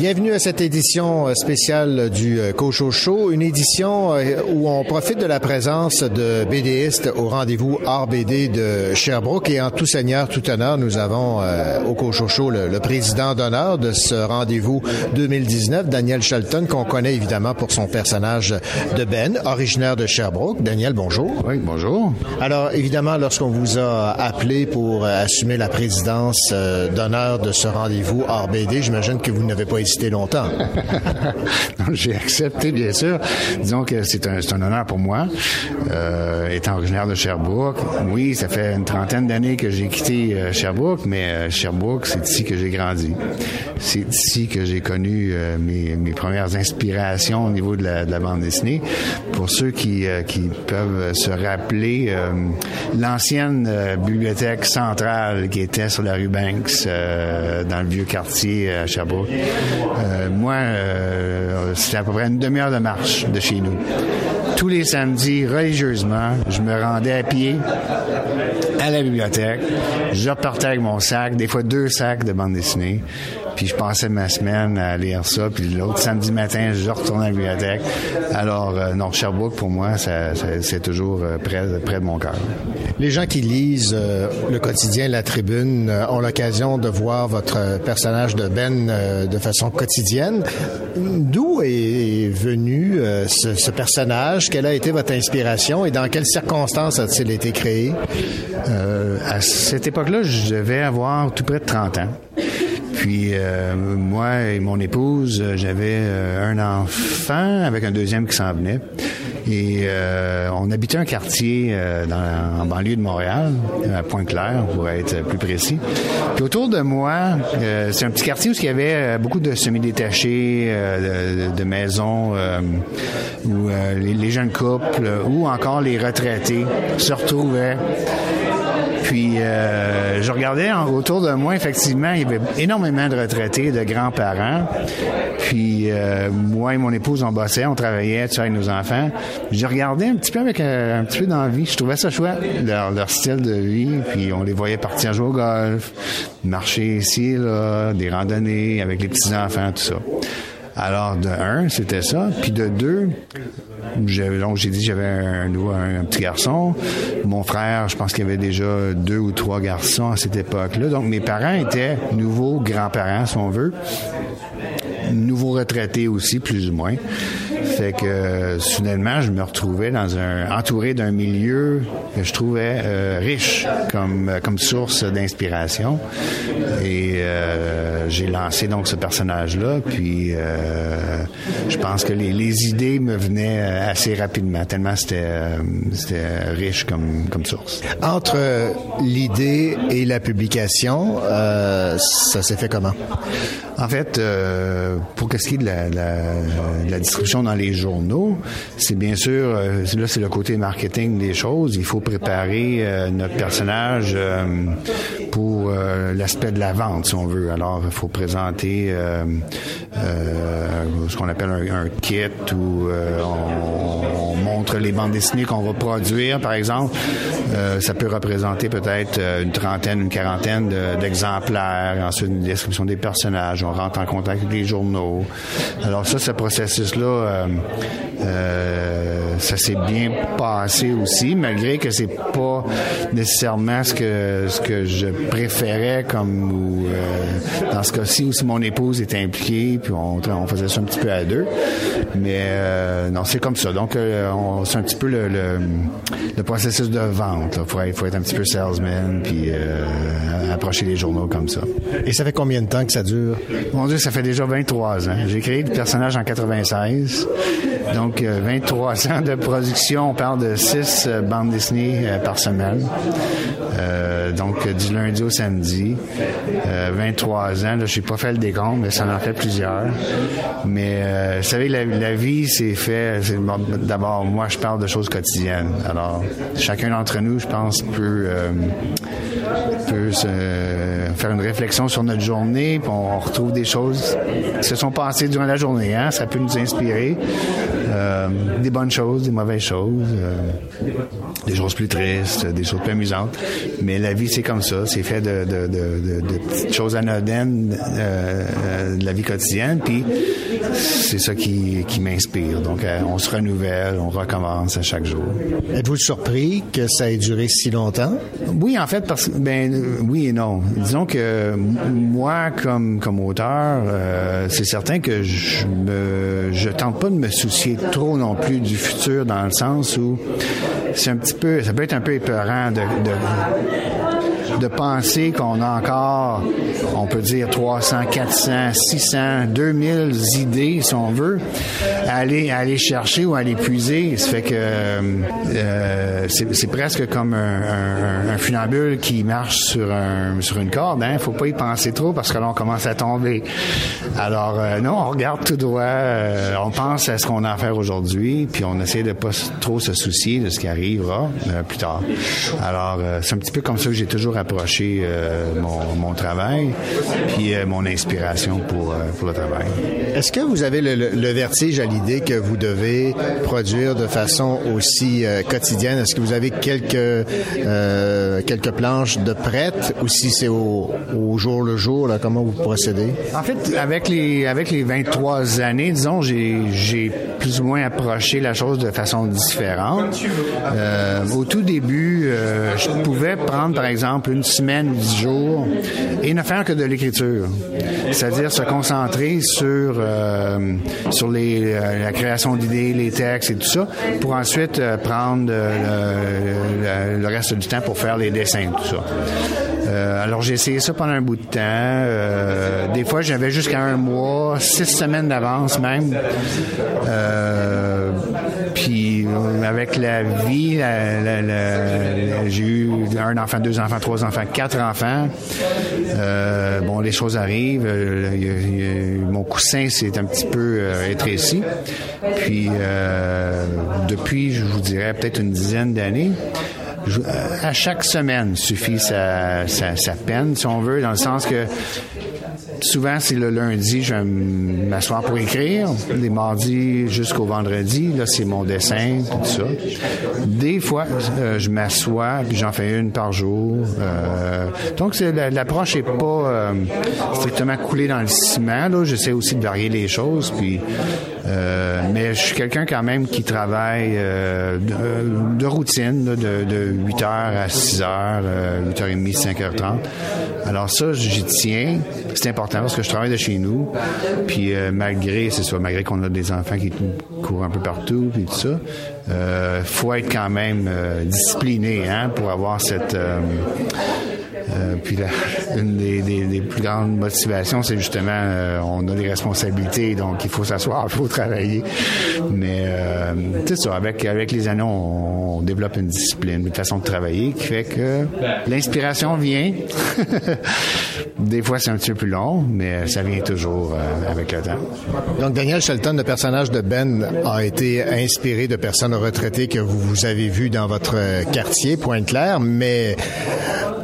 Bienvenue à cette édition euh, spéciale du euh, Cocho Show, une édition euh, où on profite de la présence de BDistes au rendez-vous RBD de Sherbrooke et en tout seigneur, tout honneur, nous avons au Cocho Show le, président d'honneur de ce rendez-vous 2019, Daniel Shelton, qu'on connaît évidemment pour son personnage de Ben, originaire de Sherbrooke. Daniel, bonjour. Oui, bonjour. Alors, évidemment, lorsqu'on vous a appelé pour assumer la présidence d'honneur de ce rendez-vous RBD, j'imagine que vous n'avez pas longtemps. J'ai accepté, bien sûr. Disons que c'est un, honneur pour moi, euh, étant originaire de Sherbrooke. Oui, ça fait une trentaine d'années que j'ai quitté euh, Sherbrooke, mais euh, Sherbrooke, c'est ici que j'ai grandi. C'est ici que j'ai connu euh, mes, premières inspirations au niveau de la, de la bande dessinée. Pour ceux qui, qui peuvent se rappeler, l'ancienne bibliothèque centrale qui était sur la rue Banks, dans le vieux quartier à Sherbrooke. Euh, moi, euh, c'était à peu près une demi-heure de marche de chez nous. Tous les samedis, religieusement, je me rendais à pied à la bibliothèque. Je repartais avec mon sac, des fois deux sacs de bande dessinée. Puis je passais ma semaine à lire ça. Puis l'autre samedi matin, je retournais à la bibliothèque. Alors, euh, non, Sherbrooke, pour moi, ça, c'est toujours euh, près, près de mon cœur. Les gens qui lisent euh, le quotidien La Tribune ont l'occasion de voir votre personnage de Ben de façon quotidienne. D'où est venu ce, ce, personnage? Quelle a été votre inspiration et dans quelles circonstances a-t-il été créé? à cette époque-là, je devais avoir tout près de 30 ans. Puis euh, moi et mon épouse, euh, j'avais euh, un enfant avec un deuxième qui s'en venait. Et on habitait un quartier dans, en banlieue de Montréal, à Pointe-Claire, pour être plus précis. Puis autour de moi, c'est un petit quartier où il y avait beaucoup de semi-détachés, de, de, maisons où les, jeunes couples ou encore les retraités se retrouvaient puis euh, je regardais autour de moi, effectivement, il y avait énormément de retraités, de grands-parents. Puis euh, moi et mon épouse, on bossait, on travaillait tu avec nos enfants. Je regardais un petit peu avec euh, un, petit peu d'envie. Je trouvais ça chouette, leur, leur, style de vie. Puis on les voyait partir jouer au golf, marcher ici, là, des randonnées avec les petits-enfants, tout ça. Alors, de un, c'était ça. Puis de deux, donc j'ai dit j'avais un, un, petit garçon. Mon frère, je pense qu'il y avait déjà deux ou trois garçons à cette époque-là. Donc mes parents étaient nouveaux grands-parents, si on veut. Nouveaux retraités aussi, plus ou moins. Fait que soudainement, je me retrouvais dans un entouré d'un milieu que je trouvais euh, riche comme euh, comme source d'inspiration. Et euh, j'ai lancé donc ce personnage-là. Puis je pense que les, les, idées me venaient assez rapidement, tellement c'était c'était riche comme comme source. Entre l'idée et la publication, ça s'est fait comment? En fait, pour ce qui est de la, la, la distribution dans les journaux, c'est bien sûr, euh, là c'est le côté marketing des choses. Il faut préparer euh, notre personnage euh, pour l'aspect de la vente, si on veut. Alors, il faut présenter ce qu'on appelle un, kit où on, montre les bandes dessinées qu'on va produire, par exemple. ça peut représenter peut-être une trentaine, une quarantaine d'exemplaires. Ensuite, une description des personnages. On rentre en contact avec les journaux. Alors ça, ce processus-là, euh, ça s'est bien passé aussi, malgré que c'est pas nécessairement ce que ce que je préférais comme ou, euh, dans ce cas-ci où si mon épouse était impliquée, puis on, on faisait ça un petit peu à deux. Mais euh, non, c'est comme ça. Donc c'est un petit peu le, le, processus de vente. Il faut, faut, être un petit peu salesman, puis approcher les journaux comme ça. Et ça fait combien de temps que ça dure? Mon Dieu, ça fait déjà 23 ans. J'ai créé le personnage en 96. Donc, 23 euh, ans de production. On parle de 6 euh, bandes dessinées euh, par semaine. donc du lundi au samedi. 23 ans, je n'ai pas fait le décompte, mais ça en fait plusieurs. Mais vous savez, la, vie, c'est fait. D'abord, moi, je parle de choses quotidiennes. Alors, chacun d'entre nous, je pense, peut peut se, faire une réflexion sur notre journée, puis on retrouve des choses qui se sont passées durant la journée. Hein? Ça peut nous inspirer. Euh, des bonnes choses, des mauvaises choses, euh, des choses plus tristes, des choses plus amusantes. Mais la vie, c'est comme ça. C'est fait de, de, de, de, petites choses anodines euh, de la vie quotidienne. Puis c'est ça qui, qui m'inspire. Donc, on se renouvelle, on recommence à chaque jour. Êtes-vous surpris que ça ait duré si longtemps? Oui, en fait, parce ben oui et non. Disons que moi, comme comme auteur, c'est certain que je me je tente pas de me soucier trop non plus du futur dans le sens où c'est un petit peu, ça peut être un peu épeurant de, de penser qu'on a encore, on peut dire 300, 400, 600, 2000 idées, si on veut, à aller, aller chercher ou à aller puiser. Ça fait que euh, c'est presque comme un, un, funambule qui marche sur, sur une corde. Hein. Faut pas y penser trop parce que là, on commence à tomber. Alors, euh, non, on regarde tout droit. Euh, on pense à ce qu'on a à faire aujourd'hui, puis on essaie de pas trop se soucier de ce qui arrivera plus tard. Alors, c'est un petit peu comme ça que j'ai toujours approché mon, mon, travail, puis mon inspiration pour, pour le travail. Est-ce que vous avez le, le vertige à l'idée que vous devez produire de façon aussi quotidienne? Est-ce que vous avez quelques, euh, quelques planches de prêtes ou si c'est au, au, jour le jour, là, comment vous procédez? En fait, avec les, avec les 23 années, disons, j'ai plus ou moins approché la chose de façon différente. Euh, au tout début, euh, je pouvais prendre, par exemple, une semaine, dix jours et ne faire que de l'écriture. C'est-à-dire se concentrer sur, euh, sur les, euh, la création d'idées, les textes et tout ça, pour ensuite euh, prendre le, reste du temps pour faire les dessins, tout ça. Alors j'ai essayé ça pendant un bout de temps. Des fois j'avais jusqu'à un mois, six semaines d'avance même. Puis avec la vie, j'ai eu un enfant, deux enfants, trois enfants, quatre enfants. bon, les choses arrivent. mon coussin s'est un petit peu rétréci. Puis depuis, je vous dirais peut-être une dizaine d'années, à chaque semaine suffit sa, peine, si on veut, dans le sens que souvent, c'est le lundi, je vais pour écrire. Les mardis jusqu'au vendredi, là, c'est mon dessin, tout ça. Des fois, euh, je m'assois, puis j'en fais une par jour. Euh, donc, l'approche n'est pas euh, strictement coulée dans le ciment. Là. J'essaie aussi de varier les choses, puis... mais je suis quelqu'un quand même qui travaille de, routine, de, de 8h à 6h, 8h30, 5h30. Alors ça, j'y tiens. C'est important parce que je travaille de chez nous. Puis euh, malgré, c'est ça, malgré qu'on a des enfants qui courent un peu partout, puis tout ça, euh, faut être quand même euh, discipliné, hein, pour avoir cette euh, puis la, une des, des, des, plus grandes motivations, c'est justement euh, on a des responsabilités, donc il faut s'asseoir, il faut travailler. Mais euh, c'est ça, avec avec les années, on, on, développe une discipline, une façon de travailler qui fait que l'inspiration vient. des fois, c'est un petit peu plus long, mais ça vient toujours euh, avec le temps. Donc, Daniel Shelton, le personnage de Ben, a été inspiré de personnes retraitées que vous, avez vues dans votre quartier, Pointe-Claire, mais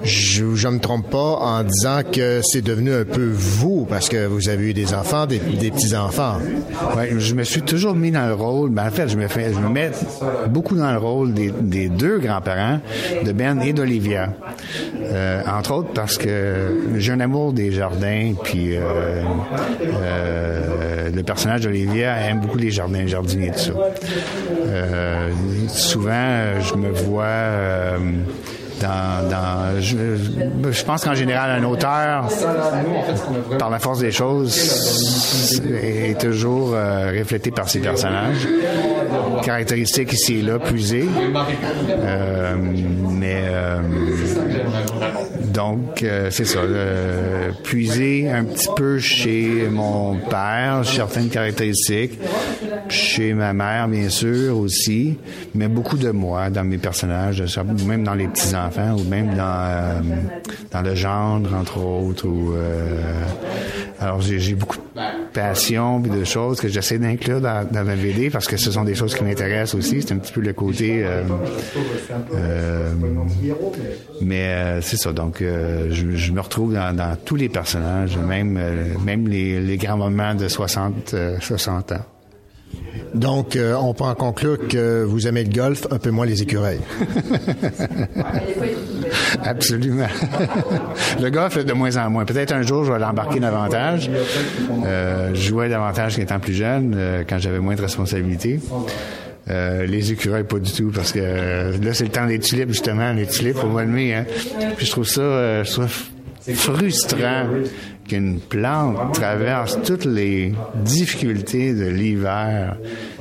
je, je me trompe pas en disant que c'est devenu un peu vous parce que vous avez eu des enfants, des, petits-enfants. Je me suis toujours mis dans le rôle, mais en fait, je me, fais, mets beaucoup dans le rôle des, deux grands-parents, de Ben et d'Olivia. Euh, entre autres parce que j'ai un amour des jardins, puis euh, euh, le personnage d'Olivia aime beaucoup les jardins, les jardiniers, tout ça. Souvent, je me vois dans, je, pense qu'en général, un auteur, par la force des choses, est toujours euh, reflété par ses personnages. Caractéristiques ici et là, puisées. Euh, mais euh, donc, c'est ça. puiser un petit peu chez mon père certaines caractéristiques, chez ma mère, bien sûr, aussi, mais beaucoup de moi dans mes personnages, même dans les petits-enfants, ou même dans, euh, dans le gendre, entre autres. Ou, euh, alors, j'ai beaucoup de passion et de choses que j'essaie d'inclure dans, dans, ma BD parce que ce sont des choses qui m'intéressent aussi. C'est un petit peu le côté... Euh, euh mais c'est ça, donc je, je, me retrouve dans, dans, tous les personnages, même, même les, les grands moments de 60, 60 ans. Donc, euh, on peut en conclure que vous aimez le golf, un peu moins les écureuils. Absolument. le golf, de moins en moins. Peut-être un jour, je vais l'embarquer davantage. Euh, je jouais davantage étant plus jeune, euh, quand j'avais moins de responsabilités. les écureuils, pas du tout, parce que là, c'est le temps des tulipes, justement, les tulipes au mois de mai. Hein. Puis je trouve ça, je trouve frustrant qu'une plante traverse toutes les difficultés de l'hiver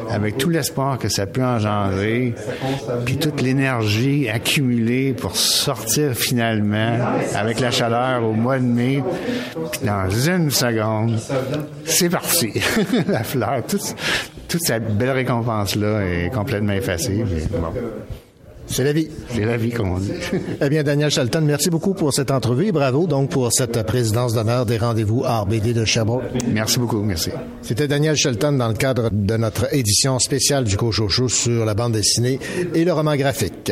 avec tout l'espoir que ça peut engendrer, puis toute l'énergie accumulée pour sortir finalement avec la chaleur au mois de mai, puis dans une seconde, c'est parti. la fleur, toute, toute cette belle récompense-là est complètement effacée. C'est la vie. C'est la vie, comme on dit. eh bien, Daniel Shelton, merci beaucoup pour cette entrevue et bravo donc pour cette présidence d'honneur des rendez-vous RBD de Sherbrooke. Merci beaucoup, merci. C'était Daniel Shelton dans le cadre de notre édition spéciale du Cochocho sur la bande dessinée et le roman graphique.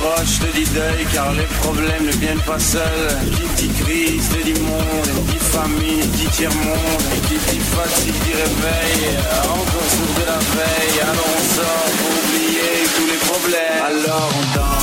proche te dit deuil car les problèmes ne viennent pas seuls. Qui dit crise te dit monde, dit famille, dit tiers monde, et qui dit fatigue dit réveil, encore sourd de la veille. Alors on sort pour oublier tous les problèmes. Alors on danse.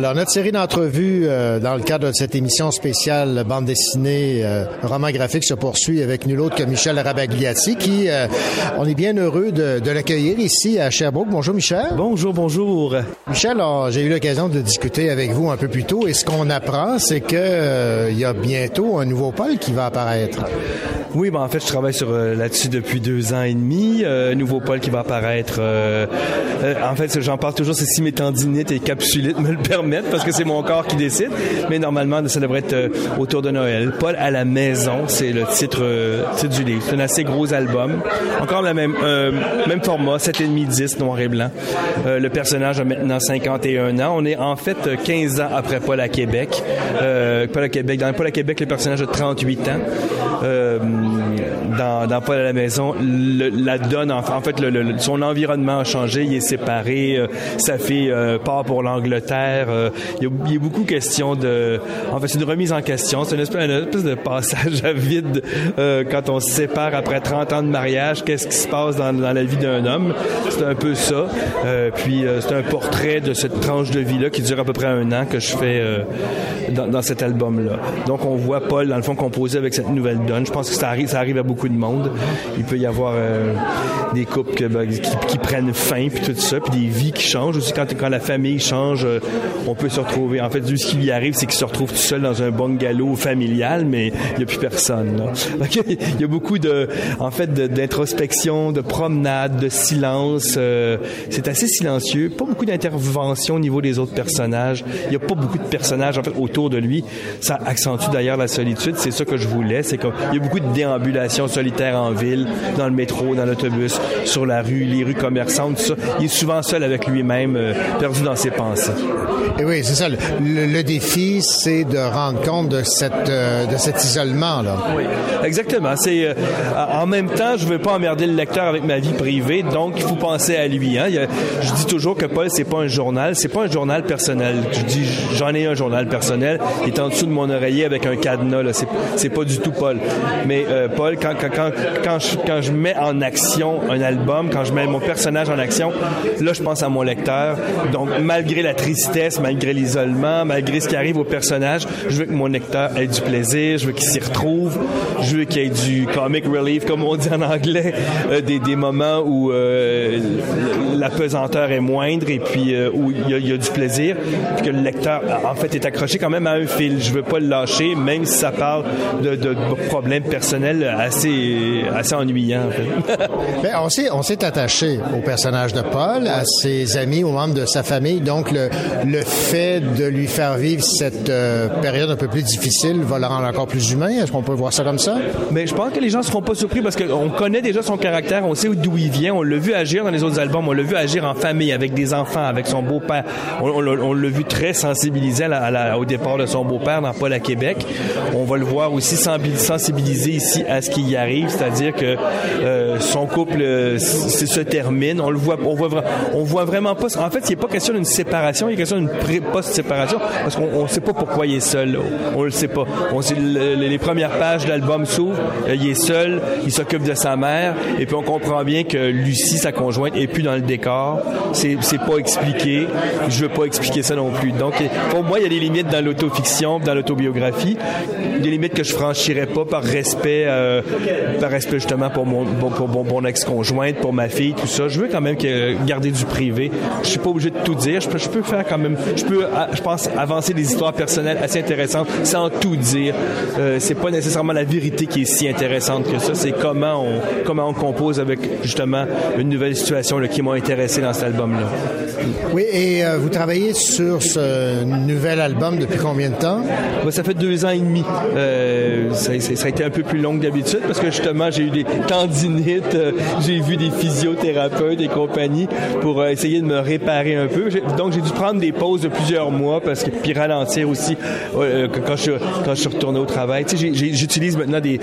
Notre série d'entrevues euh, dans le cadre de cette émission spéciale bande dessinée, euh, roman graphique se poursuit avec nul autre que Michel Rabagliati, qui, euh, on est bien heureux de, de l'accueillir ici à Sherbrooke. Bonjour Michel. Bonjour, bonjour. Michel, j'ai eu l'occasion de discuter avec vous un peu plus tôt et ce qu'on apprend, c'est que il y a bientôt un nouveau pôle qui va apparaître. Oui, ben en fait, je travaille sur là-dessus depuis deux ans et demi. nouveau Paul qui va apparaître. en fait, j'en parle toujours, c'est si mes tendinites et capsulites me le permettent, parce que c'est mon corps qui décide. Mais normalement, ça devrait être autour de Noël. Paul à la maison, c'est le titre, titre du livre. C'est un assez gros album. Encore la même, même format, 7,5 10 noir et blanc. le personnage a maintenant 51 ans. On est en fait 15 ans après Paul à Québec. Euh, Paul à Québec. Dans Paul à Québec, le personnage a 38 ans. Euh, dans, dans Paul à la maison, la donne, en, fait, son environnement a changé. Il est séparé. Euh, sa fille part pour l'Angleterre. il, y a, beaucoup de questions de... En fait, c'est une remise en question. C'est une espèce, de passage à vide quand on se sépare après 30 ans de mariage. Qu'est-ce qui se passe dans, dans la vie d'un homme? C'est un peu ça. puis, c'est un portrait de cette tranche de vie-là qui dure à peu près un an que je fais euh, dans, cet album-là. Donc, on voit Paul, dans le fond, composer avec cette nouvelle donne. Je pense que ça arrive, ça arrive à beaucoup de monde. Il peut y avoir euh, des couples ben, qui, prennent fin, puis tout ça, puis des vies qui changent. Aussi, quand, quand la famille change, euh, on peut se retrouver. En fait, ce qui lui arrive, c'est qu'il se retrouve tout seul dans un bungalow familial, mais il n'y a plus personne. il y a beaucoup de, en fait, d'introspection, de, promenade, de silence. c'est assez silencieux. Pas beaucoup d'intervention au niveau des autres personnages. Il n'y a pas beaucoup de personnages en fait autour de lui. Ça accentue d'ailleurs la solitude. C'est ça que je voulais. C'est qu'il y a beaucoup de déambulations solitaires en ville, dans le métro, dans l'autobus, sur la rue, les rues commerçantes, tout ça. Il est souvent seul avec lui-même, euh, perdu dans ses pensées. Et oui, c'est ça. Le, défi, c'est de rendre compte de cette euh, de cet isolement là. Oui, exactement. C'est euh, en même temps, je veux pas emmerder le lecteur avec ma vie privée, donc il faut penser à lui. Hein. je dis toujours que Paul, c'est pas un journal, c'est pas un journal personnel. Je dis, j'en ai un journal personnel. Il est en dessous de mon oreiller avec un cadenas. Là. C'est, c'est pas du tout Paul. Mais euh, Paul, quand, quand, je, mets en action un album, quand je mets mon personnage en action, là, je pense à mon lecteur. Donc, malgré la tristesse, malgré l'isolement, malgré ce qui arrive au personnage, je veux que mon lecteur ait du plaisir, je veux qu'il s'y retrouve, je veux qu'il y ait du comic relief, comme on dit en anglais, euh, des, moments où euh, la pesanteur est moindre et puis où il y, a, du plaisir, puis que le lecteur, en fait, est accroché quand même à un fil. Je veux pas le lâcher, même si ça parle de, problèmes personnels assez, assez ennuyants. En fait. Mais on s'est, on s'est attaché au personnage de Paul, à ses amis, aux membres de sa famille. Donc, le, le fait de lui faire vivre cette euh, période un peu plus difficile va le rendre encore plus humain. Est-ce qu'on peut voir ça comme ça? Mais je pense que les gens seront pas surpris parce qu'on connaît déjà son caractère, on sait d'où il vient, on l'a vu agir dans les autres albums, on l'a vu agir en famille, avec des enfants, avec son beau-père. On, on l'a vu très sensibilisé au départ de son beau-père dans Paul à Québec. On va le voir aussi sensibilisé ici à ce qui y c'est-à-dire que euh, son couple euh, se termine. On le voit, on voit, on vraiment pas. En fait, il n'est pas question d'une séparation, il est question d'une post-séparation parce qu'on ne sait pas pourquoi il est seul. On le sait pas. On les premières pages de l'album s'ouvrent, euh, il est seul, il s'occupe de sa mère, et puis on comprend bien que Lucie, sa conjointe, est plus dans le décor. C'est, c'est pas expliqué. Je veux pas expliquer ça non plus. Donc, pour moi, il y a des limites dans l'autofiction, dans l'autobiographie, des limites que je franchirais pas par respect, par respect justement pour mon, pour, mon, ex-conjointe, pour ma fille, tout ça. Je veux quand même garder du privé. Je suis pas obligé de tout dire. Je peux, je peux faire quand même, je peux, ah, je pense, avancer des histoires personnelles assez intéressantes sans tout dire. Euh, c'est pas nécessairement la vérité qui est si intéressante que ça. C'est comment on, comment on compose avec justement une nouvelle situation là, qui m'a intéressé dans cet album-là. Oui, et euh, vous travaillez sur ce nouvel album depuis combien de temps? ça fait deux ans et demi. Euh, ça, a été un peu plus long que d'habitude parce que justement, j'ai eu des tendinites, euh, j'ai vu des physiothérapeutes et compagnie pour euh, essayer de me réparer un peu. Donc, j'ai dû prendre des pauses de plusieurs mois parce que puis ralentir aussi quand, je, quand je suis retourné au travail. Tu sais, j'utilise maintenant des...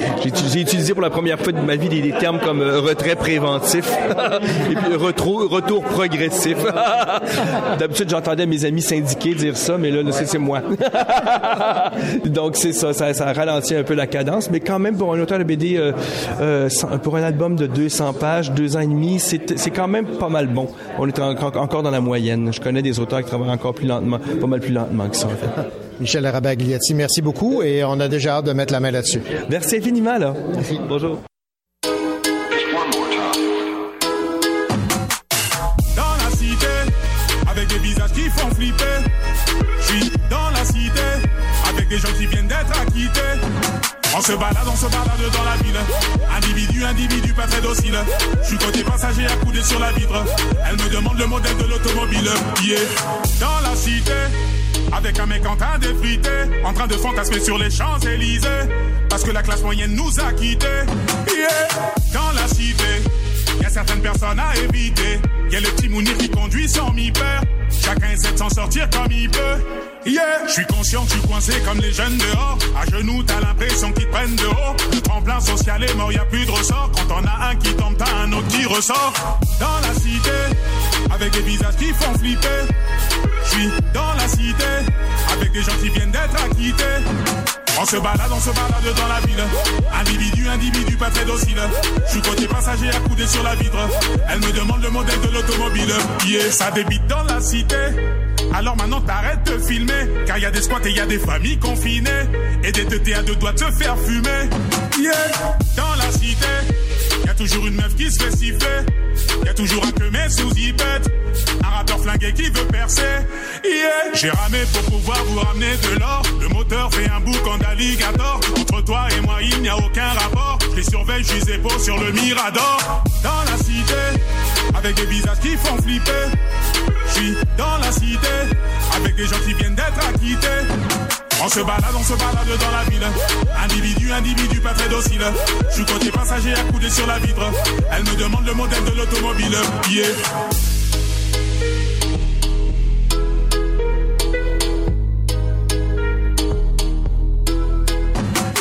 J'ai utilisé pour la première fois de ma vie des, termes comme retrait préventif et retour progressif. D'habitude, j'entendais mes amis syndiqués dire ça, mais là, c'est moi. Donc, c'est ça, ça, ralentit un peu la cadence, mais quand même, pour un auteur de BD, euh, euh, pour un album de 200 pages, deux ans et demi, c'est quand même pas mal bon. On est encore dans la moyenne. Je connais des auteurs qui travaillent encore plus lentement, pas mal plus lentement que ça, en fait. Michel Arabagliati, merci beaucoup et on a déjà hâte de mettre la main là-dessus. Merci infiniment, là. Merci. Bonjour. dans la cité, avec des gens qui viennent. On se balade, on se balade dans la ville. Individu, individu, pas très docile. Je suis côté passager accoudé sur la vitre. Elle me demande le modèle de l'automobile. Yeah. Dans la cité, avec un mec en train d'effriter, en train de fantasmer sur les Champs-Élysées. Parce que la classe moyenne nous a quittés. Yeah. Dans la cité, y a certaines personnes à éviter. Y a le petit Mounir qui conduit sans mi-peur. Chacun essaie de s'en sortir comme il peut. Yeah, je suis conscient que je suis coincé comme les jeunes dehors. À genoux, t'as l'impression qu'ils te prennent de haut. Le tremplin social est mort, y a plus de ressort. Quand on a un qui tombe, t'as un autre qui ressort. Dans la cité, avec des visages qui font flipper. Je suis dans la cité, avec des gens qui viennent d'être acquittés. On se balade, on se balade dans la ville. Individu, individu, pas très docile. Je suis côté passager accoudé sur la vitre. Elle me demande le modèle de l'automobile. Yeah, ça débite dans la cité. Alors maintenant t'arrêtes de filmer Car y a des squats et y a des familles confinées Et des teutés à deux doigts de se faire fumer Yeah Dans la cité y a toujours une meuf qui se fait siffler. Y a toujours un queumé sous zipette Un rappeur flingué qui veut percer. Yeah. J'ai ramé pour pouvoir vous ramener de l'or. Le moteur fait un bouc en alligator. Entre toi et moi il n'y a aucun rapport. Je les surveille, je les épaules sur le mirador. Dans la cité Avec des visages qui font flipper. Je suis dans la cité, avec des gens qui viennent d'être acquittés. On se balade, on se balade dans la ville. Individu, individu, pas très docile. Je côté passager accoudé sur la vitre. Elle me demande le modèle de l'automobile. Yeah.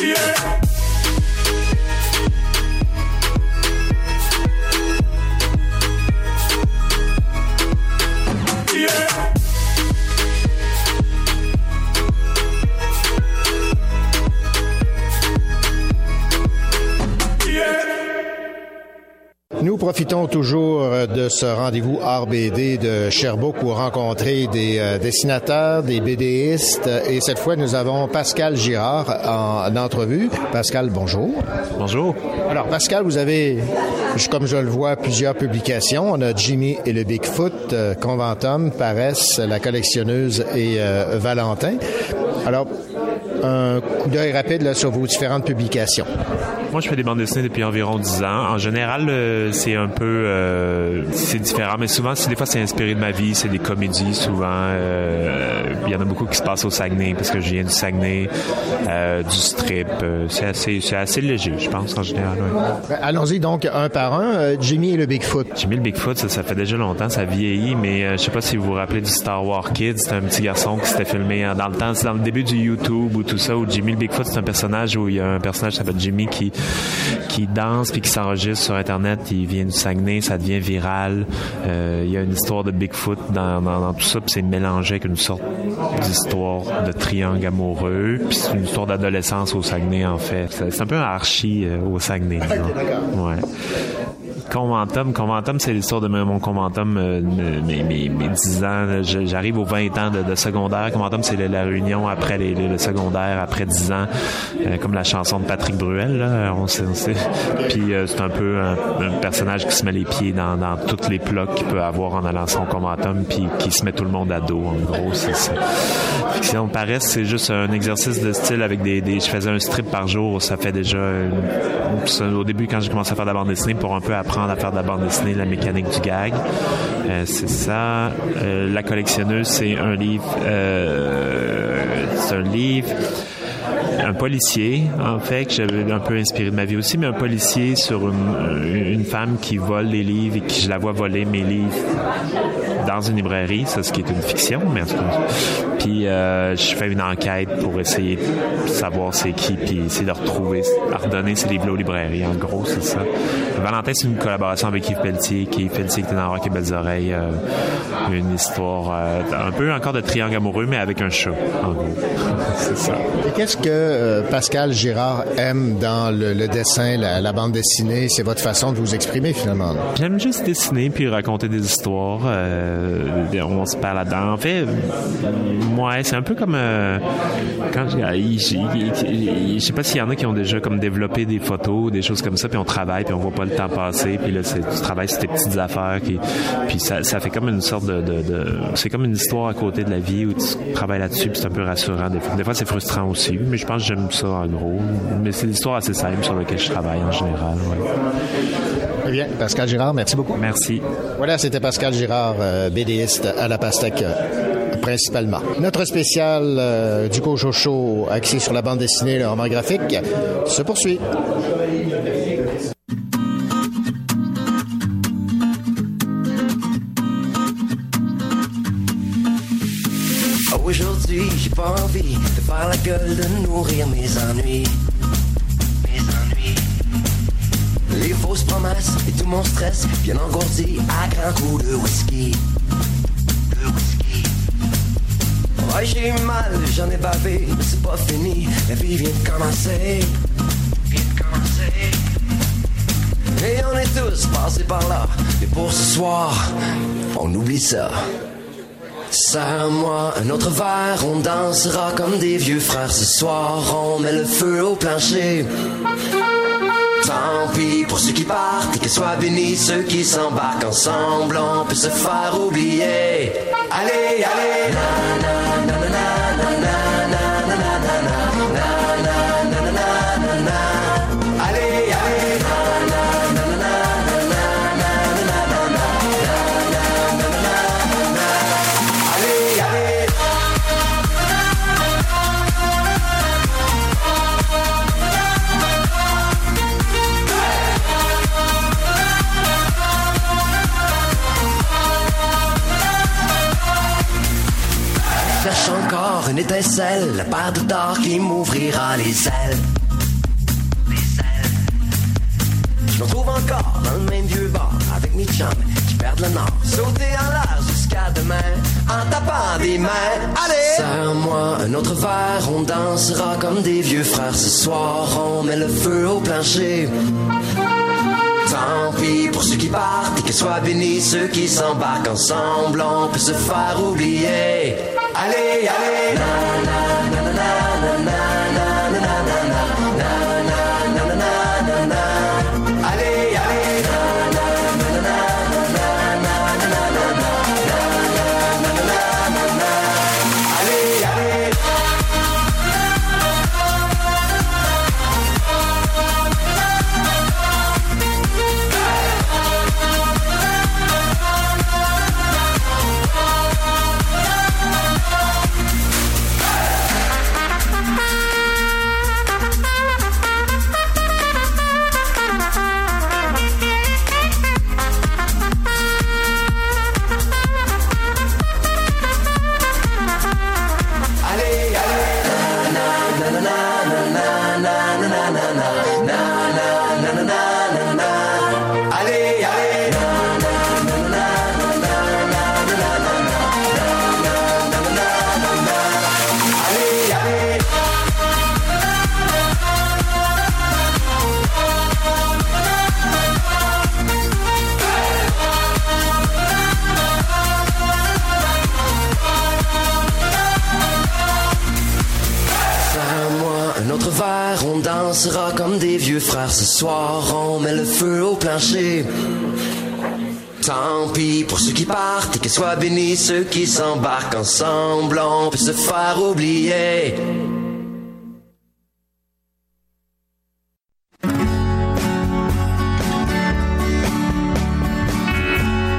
Yeah. Yeah. Nous profitons toujours euh, de ce rendez-vous RBD de Sherbrooke pour rencontrer des euh, dessinateurs, des BDistes. Et cette fois, nous avons Pascal Girard en, en entrevue. Pascal, bonjour. Bonjour. Alors, Pascal, vous avez, comme je le vois, plusieurs publications. On a Jimmy et le Bigfoot, euh, Conventum, Paresse, La collectionneuse et euh, Valentin. Alors, un coup d'œil rapide là, sur vos différentes publications. Moi, je fais des bandes dessinées depuis environ 10 ans. En général, euh, c'est un peu... euh, c'est différent, mais souvent, c'est, des fois, c'est inspiré de ma vie. C'est des comédies, souvent. Euh, Il y en a beaucoup qui se passent au Saguenay, parce que je viens du Saguenay, euh, du strip. C'est, assez, c'est assez léger, je pense, en général. ouais. Ben, Allons-y donc un par un. Jimmy et le Bigfoot. Jimmy le Bigfoot, ça, ça fait déjà longtemps, ça vieillit, mais je sais pas si vous vous rappelez du Star Wars Kids, c'était un petit garçon qui s'était filmé dans le temps, c'est dans le début du YouTube ou tout ça, où Jimmy le Bigfoot, c'est un personnage où il y a un personnage qui s'appelle Jimmy qui qui danse puis qui s'enregistre sur Internet, il vient du Saguenay, ça devient viral. Euh, il y a une histoire de Bigfoot dans, dans, dans tout ça, puis c'est mélangé avec une sorte d'histoire de triangle amoureux, puis c'est une histoire d'adolescence au Saguenay en fait. C'est un peu un archi euh, au Saguenay. disons. Ouais. Conventum, Conventum, c'est l'histoire de mon Conventum, euh, mes, mes, mes 10 ans. J'arrive aux 20 ans de, secondaire. Conventum, c'est la réunion après les, le secondaire, après 10 ans, euh, comme la chanson de Patrick Bruel. On sait, on sait. Puis euh, c'est un peu un, personnage qui se met les pieds dans, dans toutes les plats qu'il peut avoir en allant son Conventum, puis qui se met tout le monde à dos. En gros, c'est ça. Fiction paresse, c'est juste un exercice de style avec des, Je faisais un strip par jour. Ça fait déjà... ça, au début, quand j'ai commencé à faire de la bande dessinée, pour un peu apprendre à faire de la bande dessinée, la mécanique du gag. Euh, c'est ça. Euh, la collectionneuse, c'est un livre... euh, c'est un livre un policier, en fait, que j'avais un peu inspiré de ma vie aussi, mais un policier sur une, une femme qui vole les livres et qui je la vois voler mes livres dans une librairie, ça, ce qui est une fiction, mais en tout cas. Puis euh, je fais une enquête pour essayer de savoir c'est qui, puis essayer de retrouver, de redonner ces livres-là aux librairies. En gros, c'est ça. Valentin, c'est une collaboration avec Yves Pelletier, qui est Pelletier qui était dans Rock et Belles Oreilles. euh, une histoire euh, un peu encore de triangle amoureux, mais avec un chat, en gros. c'est ça. Qu'est-ce que euh, Pascal Girard aime dans le, dessin, la, bande dessinée? C'est votre façon de vous exprimer finalement. J'aime juste dessiner puis raconter des histoires. euh, on se parle là-dedans. En fait, moi, c'est un peu comme euh, quand il- je sais pas s'il y en a qui ont déjà comme développé des photos, des choses comme ça, puis on travaille puis on voit pas le temps passer, puis là tu travailles sur tes petites affaires, puis ça, fait comme une sorte de- c'est comme une histoire à côté de la vie où tu travailles là-dessus, puis c'est un peu rassurant. Des fois, des fois c'est frustrant aussi, mais je pense que j'aime ça en gros. Mais c'est l'histoire assez simple sur laquelle je travaille en général. Ouais. Très bien. Pascal Girard, merci beaucoup. Merci. Voilà, c'était Pascal Girard, euh, BDiste à la pastèque euh, principalement. Notre spécial euh, du Cochocho axé sur la bande dessinée et le roman graphique se poursuit. J'ai pas envie de faire la gueule, de nourrir mes ennuis. Mes ennuis. Les fausses promesses et tout mon stress, bien engourdi à grands coups de whisky. De whisky. Ouais, j'ai eu mal, j'en ai bavé, mais c'est pas fini. La vie vient de commencer. Vient de commencer. Et on est tous passés par là. Mais pour ce soir, on oublie ça. Serre-moi un autre verre, on dansera comme des vieux frères ce soir, on met le feu au plancher. Tant pis pour ceux qui partent que soient bénis ceux qui s'embarquent ensemble, on peut se faire oublier. Allez, allez, la part de d'or qui m'ouvrira les ailes. Les ailes. Je me retrouve encore dans le même vieux bar avec mes chums qui perdent le nord. Sauter en l'air jusqu'à demain en tapant des mains. Allez! Serre-moi un autre verre, on dansera comme des vieux frères ce soir. On met le feu au plancher tant pis pour ceux qui partent et que soient bénis ceux qui s'embarquent ensemble, on peut se faire oublier. Allez, allez, na, dansera comme des vieux frères ce soir, on met le feu au plancher. Tant pis pour ceux qui partent et que soient bénis ceux qui s'embarquent ensemble, on peut se faire oublier.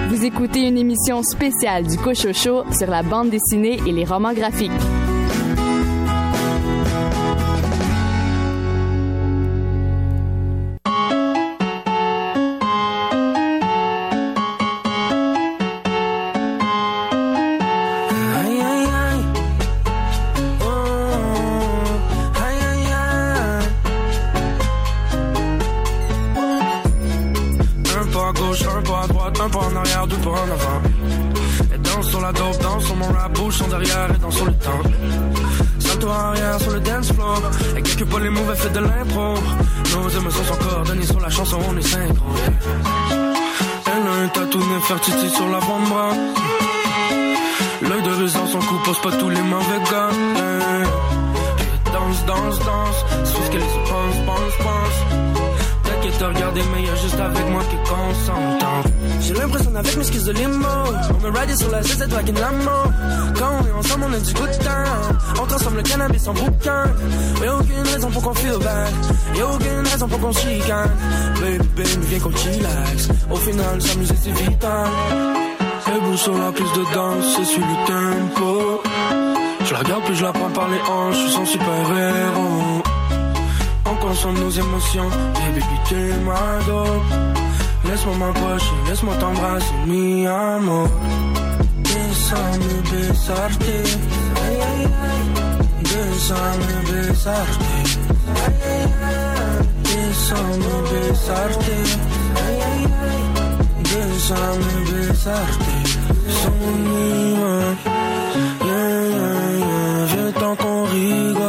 Vous écoutez une émission spéciale du Cochocho sur la bande dessinée et les romans graphiques. Que te regarder, mais y'a juste avec moi que qu'on s'entend. J'ai l'impression avec mes skis de limo. On me ride sur la ZZ wagon l'amour. Quand on est ensemble, on a du good time. On transforme le cannabis en bouquin. Y'a aucune raison pour qu'on feel bad. Y'a aucune raison pour qu'on chicane. Baby, viens qu'on chillax. Au final, s'amuser c'est vital. Debout sur la piste de danse, c'est sur le tempo. Je la regarde puis je la prends par les hanches, je suis son super héros. On consomme nos émotions, baby t'es ma dope. Laisse-moi m'approcher, laisse-moi t'embrasser, mi amor. Déjame besarte. Déjame besarte. Déjame besarte. Déjame besarte, son Yeah, yeah, yeah. Viens tant qu'on rigole.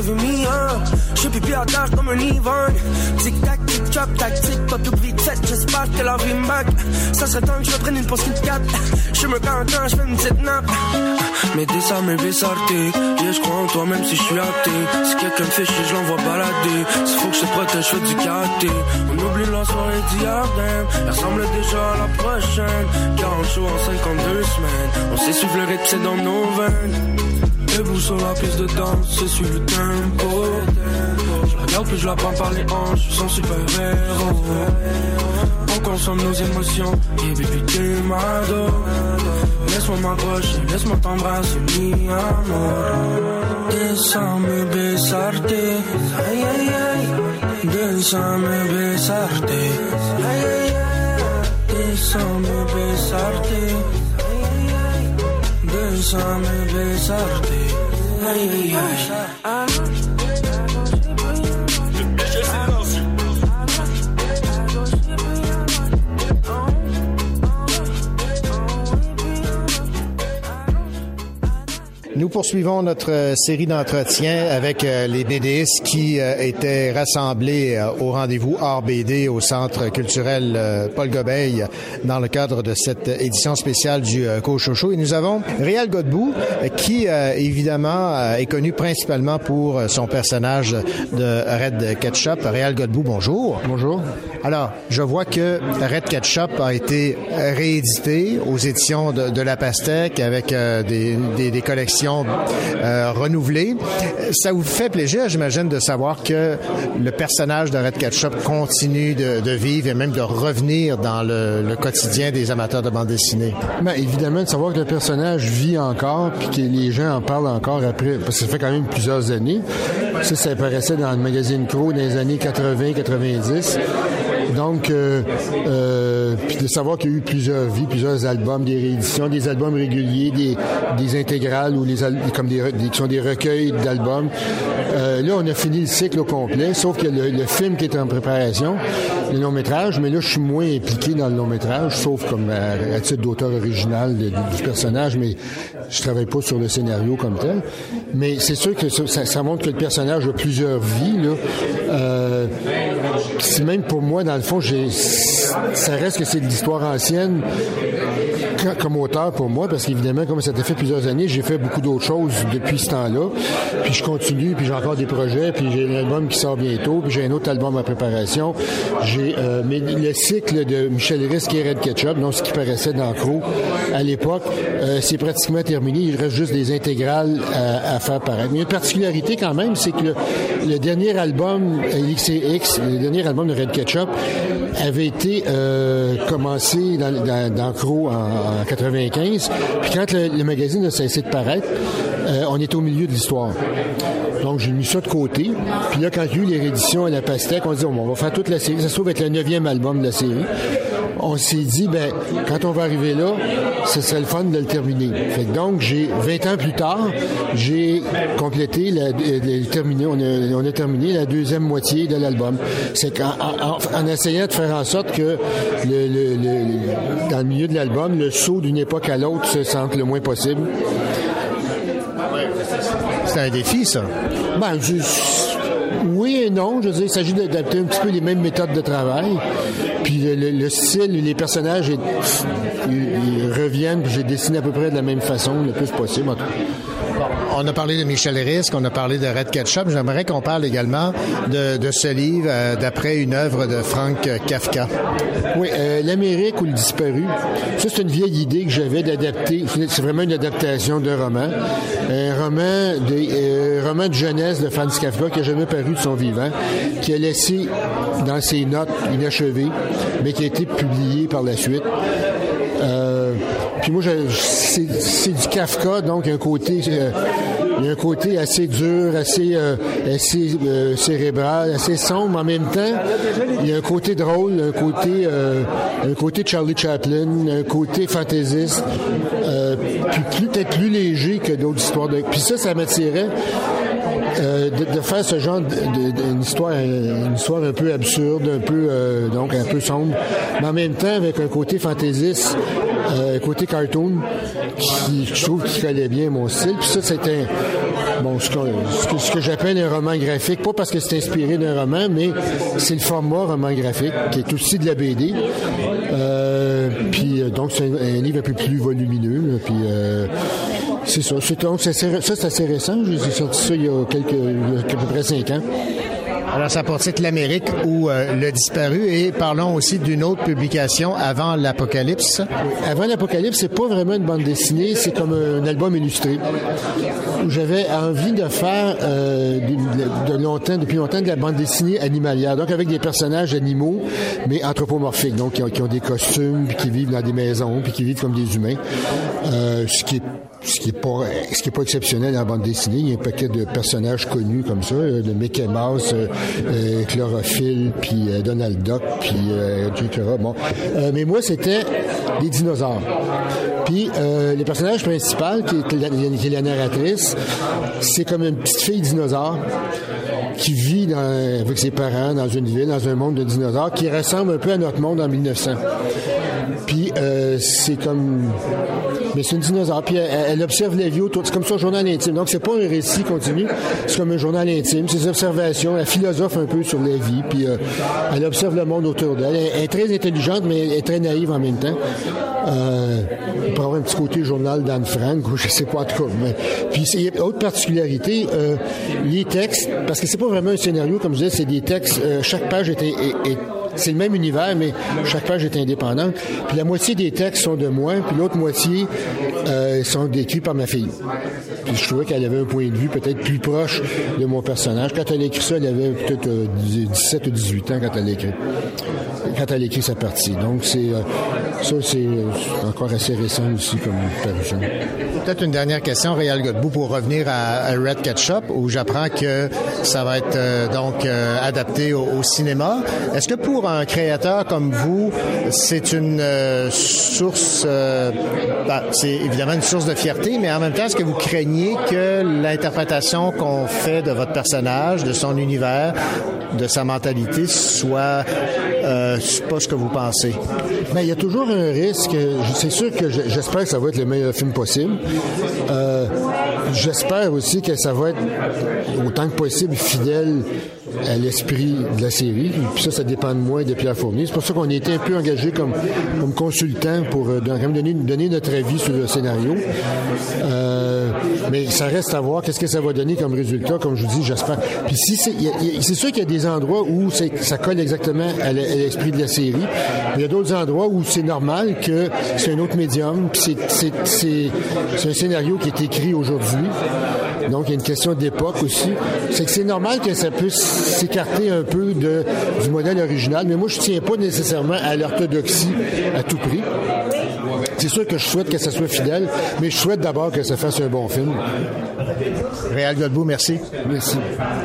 Veux mis un. Je pipi à terre comme un Yvonne. Tic tac, tic tac, tac, tic, pas tout vite fait. J'espère que la vie me. Ça serait temps que je prenne une pause Kit Kat. Je me quand je fais une petite nappe. Mais des ça, mais besarté. Yeah, je crois en toi, même si je suis athée. Si quelqu'un me fait chier, je l'envoie balader. S'il faut que je protège, je fais du karaté. On oublie la soirée d'hier, Elle ressemble déjà à la prochaine. 40 jours en 52 semaines. On suivre le rythme, c'est dans nos veines. Debout sur la piste de danse, c'est sur le tempo. Je la regarde puis je la prends par les hanches, je suis son super héros. On consomme nos émotions, et baby t'es ma. Laisse-moi m'approcher, laisse-moi t'embrasser, mi amor. Déjame besarte, ay ay ay. Déjame besarte, ay ay ay. Déjame besarte. Déjame besarte, ay ay ay. Nous poursuivons notre euh, série d'entretiens avec euh, les BDistes qui euh, étaient rassemblés au rendez-vous RBD au Centre culturel Paul Gobeil dans le cadre de cette édition spéciale du Cochocho. Et nous avons Réal Godbout qui, évidemment, est connu principalement pour son personnage de Red Ketchup. Réal Godbout, bonjour. Bonjour. Alors, je vois que Red Ketchup a été réédité aux éditions de, de La Pastèque avec des, des, des collections euh, renouvelée. Ça vous fait plaisir, j'imagine, de savoir que le personnage de Red Ketchup continue de, vivre et même de revenir dans le, le, quotidien des amateurs de bande dessinée. Bien, évidemment, de savoir que le personnage vit encore puis que les gens en parlent encore après, parce que ça fait quand même plusieurs années. Ça, ça apparaissait dans le magazine Crow dans les années 80-90. Donc, euh, euh, de savoir qu'il y a eu plusieurs vies, plusieurs albums, des rééditions, des albums réguliers, des, des intégrales ou les comme des, des, qui sont des recueils d'albums. Euh, là, on a fini le cycle au complet, sauf que le, le film qui est en préparation, le long métrage, mais là, je suis moins impliqué dans le long métrage, sauf comme à, titre d'auteur original du personnage, mais je travaille pas sur le scénario comme tel. Mais c'est sûr que ça, ça, montre que le personnage a plusieurs vies. Là. Euh, même pour moi, dans le fond, ça reste que c'est de l'histoire ancienne comme auteur pour moi, parce qu'évidemment, comme ça a fait plusieurs années, j'ai fait beaucoup d'autres choses depuis ce temps-là. Puis je continue, puis j'ai encore des projets, puis j'ai un album qui sort bientôt, puis j'ai un autre album en préparation. J'ai euh, mais le cycle de Michel Risque et Red Ketchup, donc ce qui paraissait dans Crow à l'époque, euh, c'est pratiquement terminé. Il reste juste des intégrales à, faire paraître. Mais une particularité quand même, c'est que le, dernier album, LXX, le dernier album de Red Ketchup, avait été euh, commencé dans, Crow en, en 95. Puis quand le, magazine a cessé de paraître, euh, on est au milieu de l'histoire. Donc, j'ai mis ça de côté. Puis là, quand il y a eu les rééditions à la pastèque, on dit, oh, on va faire toute la série. Ça se trouve être le neuvième album de la série. On s'est dit, ben, quand on va arriver là, ce serait le fun de le terminer. Fait que donc, j'ai 20 ans plus tard, j'ai complété, la, la, terminé, on, a, on a terminé la deuxième moitié de l'album. C'est qu'en en, en, essayant de faire en sorte que le, le, le, dans le milieu de l'album, le saut d'une époque à l'autre se sente le moins possible. C'est un défi, ça. Ben, je, Oui et non. Je veux dire, il s'agit d'adapter un petit peu les mêmes méthodes de travail. Puis le, style, les personnages, ils, reviennent. J'ai dessiné à peu près de la même façon, le plus possible. On a parlé de Michel Risque, on a parlé de Red Ketchup. J'aimerais qu'on parle également de, ce livre euh, d'après une œuvre de Frank Kafka. Oui, euh, L'Amérique ou le disparu. Ça, c'est une vieille idée que j'avais d'adapter. C'est vraiment une adaptation d'un roman. Un roman de, euh, roman de jeunesse de Frank Kafka qui n'a jamais paru de son vivant, qui a laissé dans ses notes inachevé, mais qui a été publié par la suite. Puis moi, c'est du Kafka, donc un côté, euh, il y a un côté assez dur, assez, euh, assez euh, cérébral, assez sombre. En même temps, il y a un côté drôle, un côté, un côté Charlie Chaplin, un côté fantaisiste, puis peut-être plus léger que d'autres histoires. De... Puis ça, ça m'attirait. De, faire ce genre d'une histoire, une histoire un peu absurde, un peu donc un peu sombre, mais en même temps avec un côté fantaisiste euh, côté cartoon, qui, je trouve qu'il collait bien mon style. Puis ça, c'était bon, ce que, j'appelle un roman graphique, pas parce que c'est inspiré d'un roman, mais c'est le format roman graphique, qui est aussi de la BD. Euh, puis euh, donc, c'est un, livre un peu plus volumineux. puis c'est ça. C'est, ça, c'est assez récent. J'ai sorti ça il y a quelques, il y a à peu près cinq ans. Alors, ça porte l'Amérique ou euh, Le Disparu. Et parlons aussi d'une autre publication, Avant l'Apocalypse. Avant l'Apocalypse, c'est pas vraiment une bande dessinée, c'est comme un album illustré. J'avais envie de faire euh, de, longtemps, depuis longtemps, de la bande dessinée animalière. Donc, avec des personnages animaux, mais anthropomorphiques. Donc, qui ont, des costumes, puis qui vivent dans des maisons, puis qui vivent comme des humains. Euh, ce qui est ce qui est pas pas exceptionnel la bande dessinée. Il y a un paquet de personnages connus comme ça, de Mickey Mouse, euh, euh, Chlorophylle, puis euh, Donald Duck, puis etc. Bon, mais moi c'était des dinosaures. Puis les personnages principaux, qui est, la, narratrice, c'est comme une petite fille dinosaure qui vit avec ses parents dans une ville, dans un monde de dinosaures, qui ressemble un peu à notre monde en 1900. Puis c'est comme mais c'est une dinosaure. Puis elle, observe la vie autour. C'est comme un journal intime. Donc c'est pas un récit continu, c'est comme un journal intime. Ses observations, elle philosophe un peu sur la vie. Puis euh, elle observe le monde autour d'elle. Elle, est très intelligente, mais elle est très naïve en même temps. Euh, pour avoir un petit côté journal d'Anne Frank, ou je sais pas en tout cas. Mais, puis autre particularité, euh, les textes, parce que c'est pas vraiment un scénario, comme je disais, c'est des textes. Euh, chaque page est, est, est c'est le même univers, mais chaque page est indépendante. Puis la moitié des textes sont de moi, puis l'autre moitié euh, sont décrits par ma fille. Puis je trouvais qu'elle avait un point de vue peut-être plus proche de mon personnage. Quand elle a écrit ça, elle avait peut-être 17 euh, ou 18 ans quand elle a écrit, quand elle a écrit sa partie. Donc c'est euh, ça, c'est encore assez récent aussi comme parution. Peut-être une dernière question, Réal Godbout, pour revenir à, Red Ketchup, où j'apprends que ça va être donc adapté au cinéma. Est-ce que pour un créateur comme vous, c'est une euh, source, euh, ben, c'est évidemment une source de fierté, mais en même temps, est-ce que vous craignez que l'interprétation qu'on fait de votre personnage, de son univers, de sa mentalité soit euh, pas ce que vous pensez? Mais ben, il y a toujours un risque. C'est sûr que j'espère que ça va être le meilleur film possible. j'espère aussi que ça va être autant que possible fidèle à l'esprit de la série. Puis ça, ça dépend de moi et de Pierre Fournier. C'est pour ça qu'on a été un peu engagé comme, comme consultant pour euh, donner, donner notre avis sur le scénario. Euh, mais ça reste à voir qu'est-ce que ça va donner comme résultat, comme je vous dis, j'espère. Puis si c'est sûr qu'il y a des endroits où ça colle exactement à l'esprit de la série. Il y a d'autres endroits où c'est normal que c'est un autre médium. C'est un scénario qui est écrit aujourd'hui. Donc, il y a une question d'époque aussi. C'est que c'est normal que ça puisse s'écarter un peu de, du modèle original, mais moi, je tiens pas nécessairement à l'orthodoxie à tout prix. C'est sûr que je souhaite que ça soit fidèle, mais je souhaite d'abord que ça fasse un bon film. Réal Godbout, merci. Merci.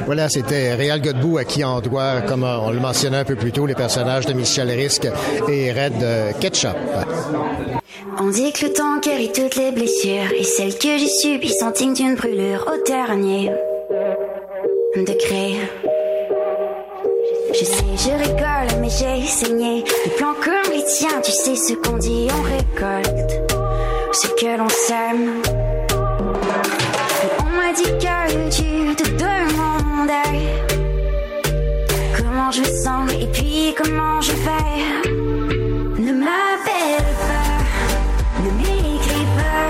Voilà, c'était Réal Godbout à qui on doit, comme on le mentionnait un peu plus tôt, les personnages de Michel Risque et Red Ketchup. On dit que le temps guérit toutes les blessures et celles que j'ai subies sont dignes d'une brûlure au dernier degré. Je sais, je rigole, mais j'ai saigné. Des plans comme les tiens, tu sais ce qu'on dit, on récolte ce que l'on sème. on m'a dit que tu te demandais comment je sens et puis comment je fais. Ne m'appelle pas, ne m'écris pas.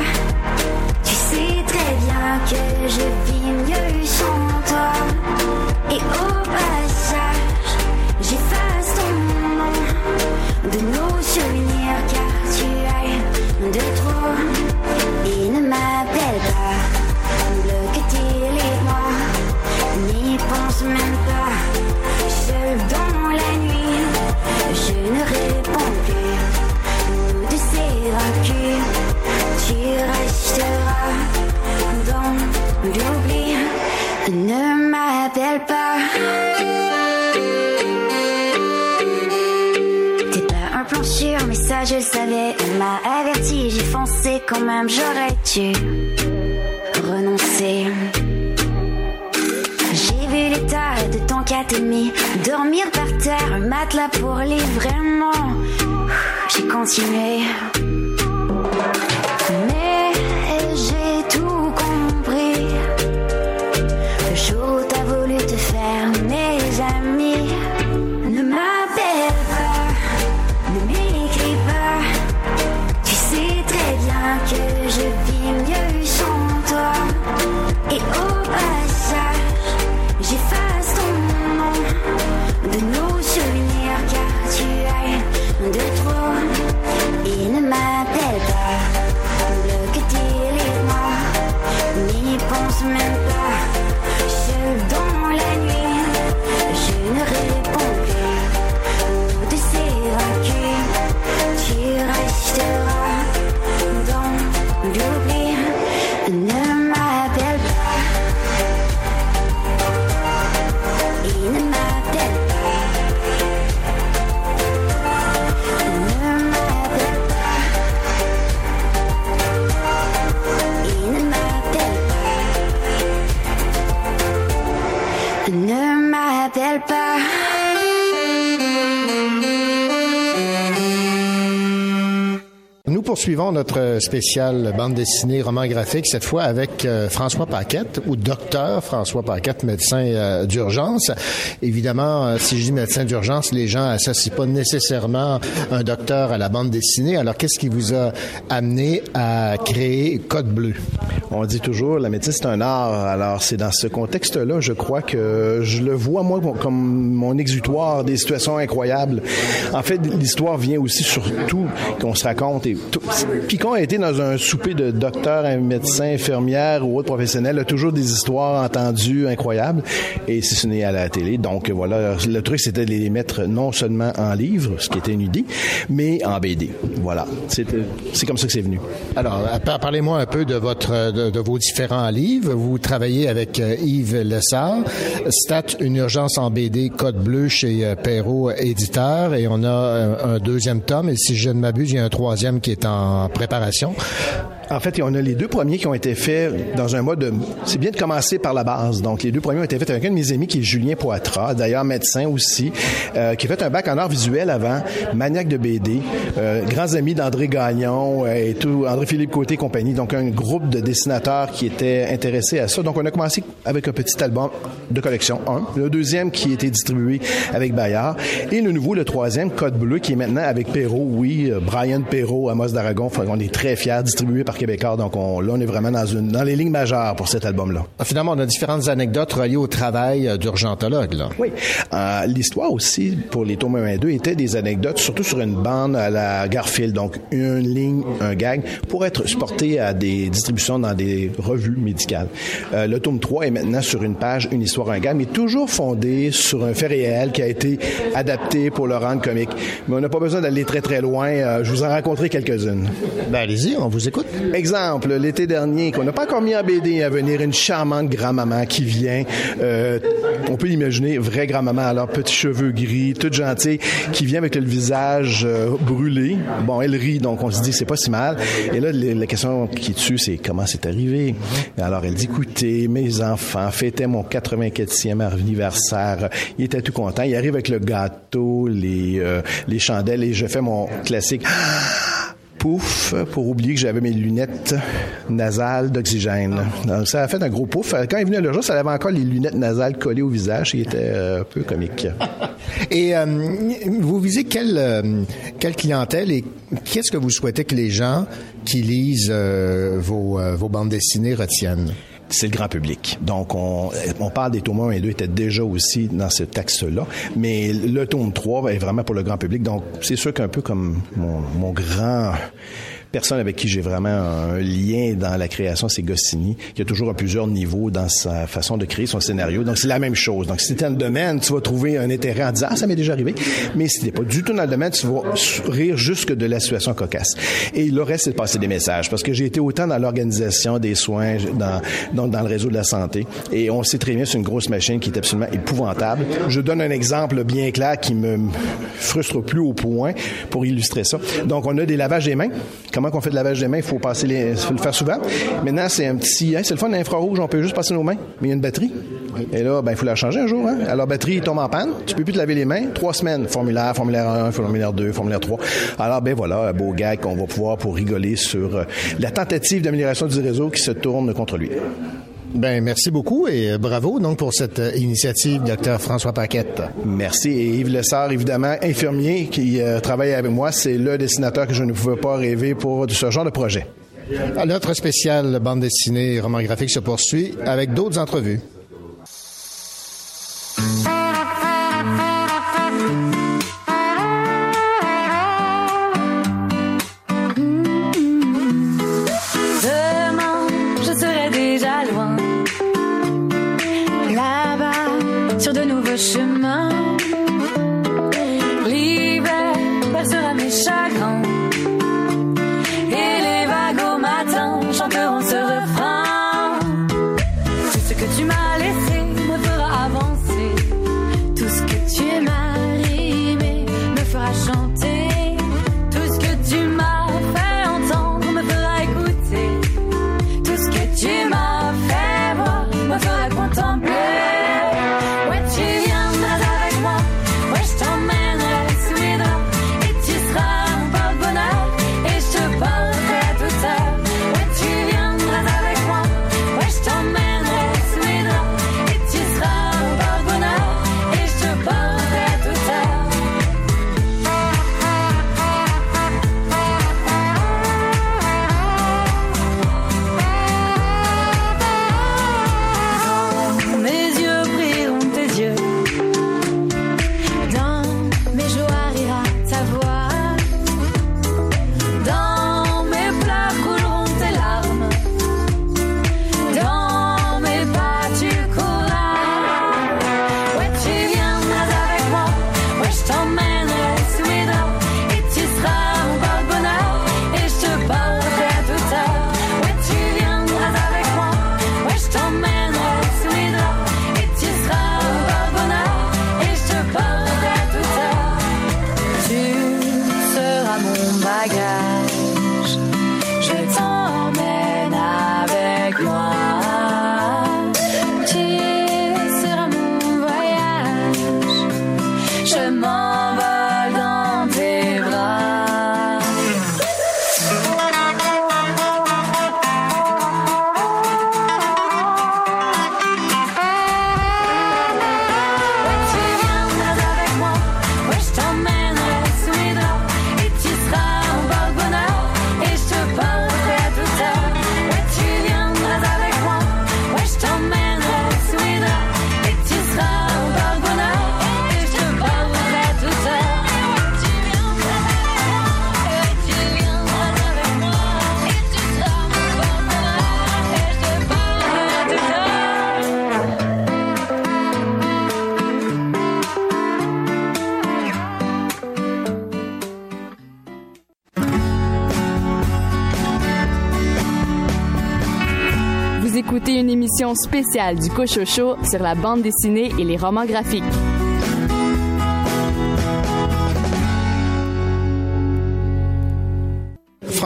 Tu sais très bien que je vis mieux sans toi. Et au passage, car tu es de trop. Et ne m'appelle pas, bloque tes moi n'y pense même pas. Seul dans la nuit, je ne réponds plus. Nous de ces vaincus, tu resteras dans l'oubli. Ne m'appelle pas. Je savais. Elle m'a averti, j'ai foncé quand même, j'aurais dû renoncer. J'ai vu l'état de ton ennemi dormir par terre, un matelas pour les vraiment. J'ai continué. Poursuivons notre spécial bande dessinée roman graphique, cette fois avec euh, François Paquette, ou docteur François Paquette, médecin euh, d'urgence. Évidemment, euh, si je dis médecin d'urgence, les gens associent pas nécessairement un docteur à la bande dessinée. Alors, qu'est-ce qui vous a amené à créer Code Bleu? On dit toujours, la médecine, c'est un art. Alors, c'est dans ce contexte-là, je crois que je le vois, moi, comme mon exutoire des situations incroyables. En fait, l'histoire vient aussi surtout qu'on se raconte. Et tout, quiconque a été dans un souper de docteur, un médecin, infirmière ou autre professionnel a toujours des histoires entendues incroyables. Et si ce n'est à la télé. Donc, voilà, le truc, c'était de les mettre non seulement en livre, ce qui était une idée, mais en BD. Voilà. C'est c'est comme ça que c'est venu. Alors, par- parlez-moi un peu de votre de, de vos différents livres. Vous travaillez avec euh, Yves Lessard, Stat une urgence en BD Code bleu chez euh, Perrault éditeur et on a euh, un deuxième tome et si je ne m'abuse, il y a un troisième qui est en préparation. En fait, on a les deux premiers qui ont été faits dans un mode de... C'est bien de commencer par la base. Donc, les deux premiers ont été faits avec un de mes amis qui est Julien Poitras, d'ailleurs médecin aussi, euh, qui a fait un bac en art visuel avant, maniaque de BD, euh, grands amis d'André Gagnon euh, et tout, André-Philippe Côté et compagnie. Donc, un groupe de dessinateurs qui étaient intéressés à ça. Donc, on a commencé avec un petit album de collection, un. Le deuxième qui a été distribué avec Bayard. Et le nouveau, le troisième, Code Bleu, qui est maintenant avec Perrault, oui, euh, Brian Perrault, Amos d'Aragon. Qu'on est très fiers, distribué par Québécois. Donc, on, là, on est vraiment dans, une, dans les lignes majeures pour cet album-là. Ah, Finalement, on a différentes anecdotes reliées au travail euh, d'urgentologue. Là. Oui. Euh, L'histoire aussi, pour les tomes 1 et 2, était des anecdotes, surtout sur une bande à la Garfield. Donc, une ligne, un gag, pour être supporté à des distributions dans des revues médicales. Euh, le tome 3 est maintenant sur une page, une histoire, un gag, mais toujours fondé sur un fait réel qui a été adapté pour le rendre comique. Mais on n'a pas besoin d'aller très, très loin. Euh, je vous en rencontrer quelques-unes. Ben, allez-y, on vous écoute. Exemple, l'été dernier, qu'on n'a pas encore mis en BD à venir, une charmante grand-maman qui vient, euh, on peut imaginer, vraie grand-maman, alors petits cheveux gris, toute gentille, qui vient avec le visage euh, brûlé. Bon, elle rit, donc on se dit c'est pas si mal. Et là, la question qui tue, c'est comment c'est arrivé? Alors elle dit, écoutez, mes enfants fêtaient mon 84e anniversaire. Il était tout content. Il arrive avec le gâteau, les, euh, les chandelles, et je fais mon classique. Pouf pour oublier que j'avais mes lunettes nasales d'oxygène. Donc, ça a fait un gros pouf. Quand il venait le jour, ça avait encore les lunettes nasales collées au visage. Il était euh, un peu comique. Et euh, vous visez quelle, euh, quelle clientèle et qu'est-ce que vous souhaitez que les gens qui lisent euh, vos, euh, vos bandes dessinées retiennent? C'est le grand public. Donc, on, parle des tomes 1 et 2 étaient déjà aussi dans ce texte-là, mais le tome 3 est vraiment pour le grand public. Donc, c'est sûr qu'un peu comme mon grand personne avec qui j'ai vraiment un lien dans la création, c'est Goscinny, qui a toujours à plusieurs niveaux dans sa façon de créer son scénario. Donc, c'est la même chose. Donc, si tu es dans le domaine, tu vas trouver un intérêt en disant, ah, ça m'est déjà arrivé. Mais si t'es pas du tout dans le domaine, tu vas rire jusque de la situation cocasse. Et le reste, c'est de passer des messages. Parce que j'ai été autant dans l'organisation des soins, dans, donc dans le réseau de la santé. Et on sait très bien, c'est une grosse machine qui est absolument épouvantable. Je donne un exemple bien clair qui me frustre plus au point pour illustrer ça. Donc, on a des lavages des mains. Comment qu'on fait de lavage des mains? Il faut passer les, faut le faire souvent. Maintenant, c'est un petit, hein, c'est le fun d'infrarouge, on peut juste passer nos mains. Mais il y a une batterie. Et là, ben, il faut la changer un jour, hein. Alors, batterie tombe en panne. Tu peux plus te laver les mains. Trois semaines. Formulaire, formulaire 1, formulaire 2, formulaire 3. Alors, ben voilà, un beau gag qu'on va pouvoir pour rigoler sur euh, la tentative d'amélioration du réseau qui se tourne contre lui. Ben merci beaucoup et bravo donc pour cette euh, initiative, docteur François Paquette. Merci. Et Yves Lessard, évidemment, infirmier qui euh, travaille avec moi, c'est le dessinateur que je ne pouvais pas rêver pour ce genre de projet. Notre spécial bande dessinée et roman graphique se poursuit avec d'autres entrevues. Spéciale du Cochocho sur la bande dessinée et les romans graphiques.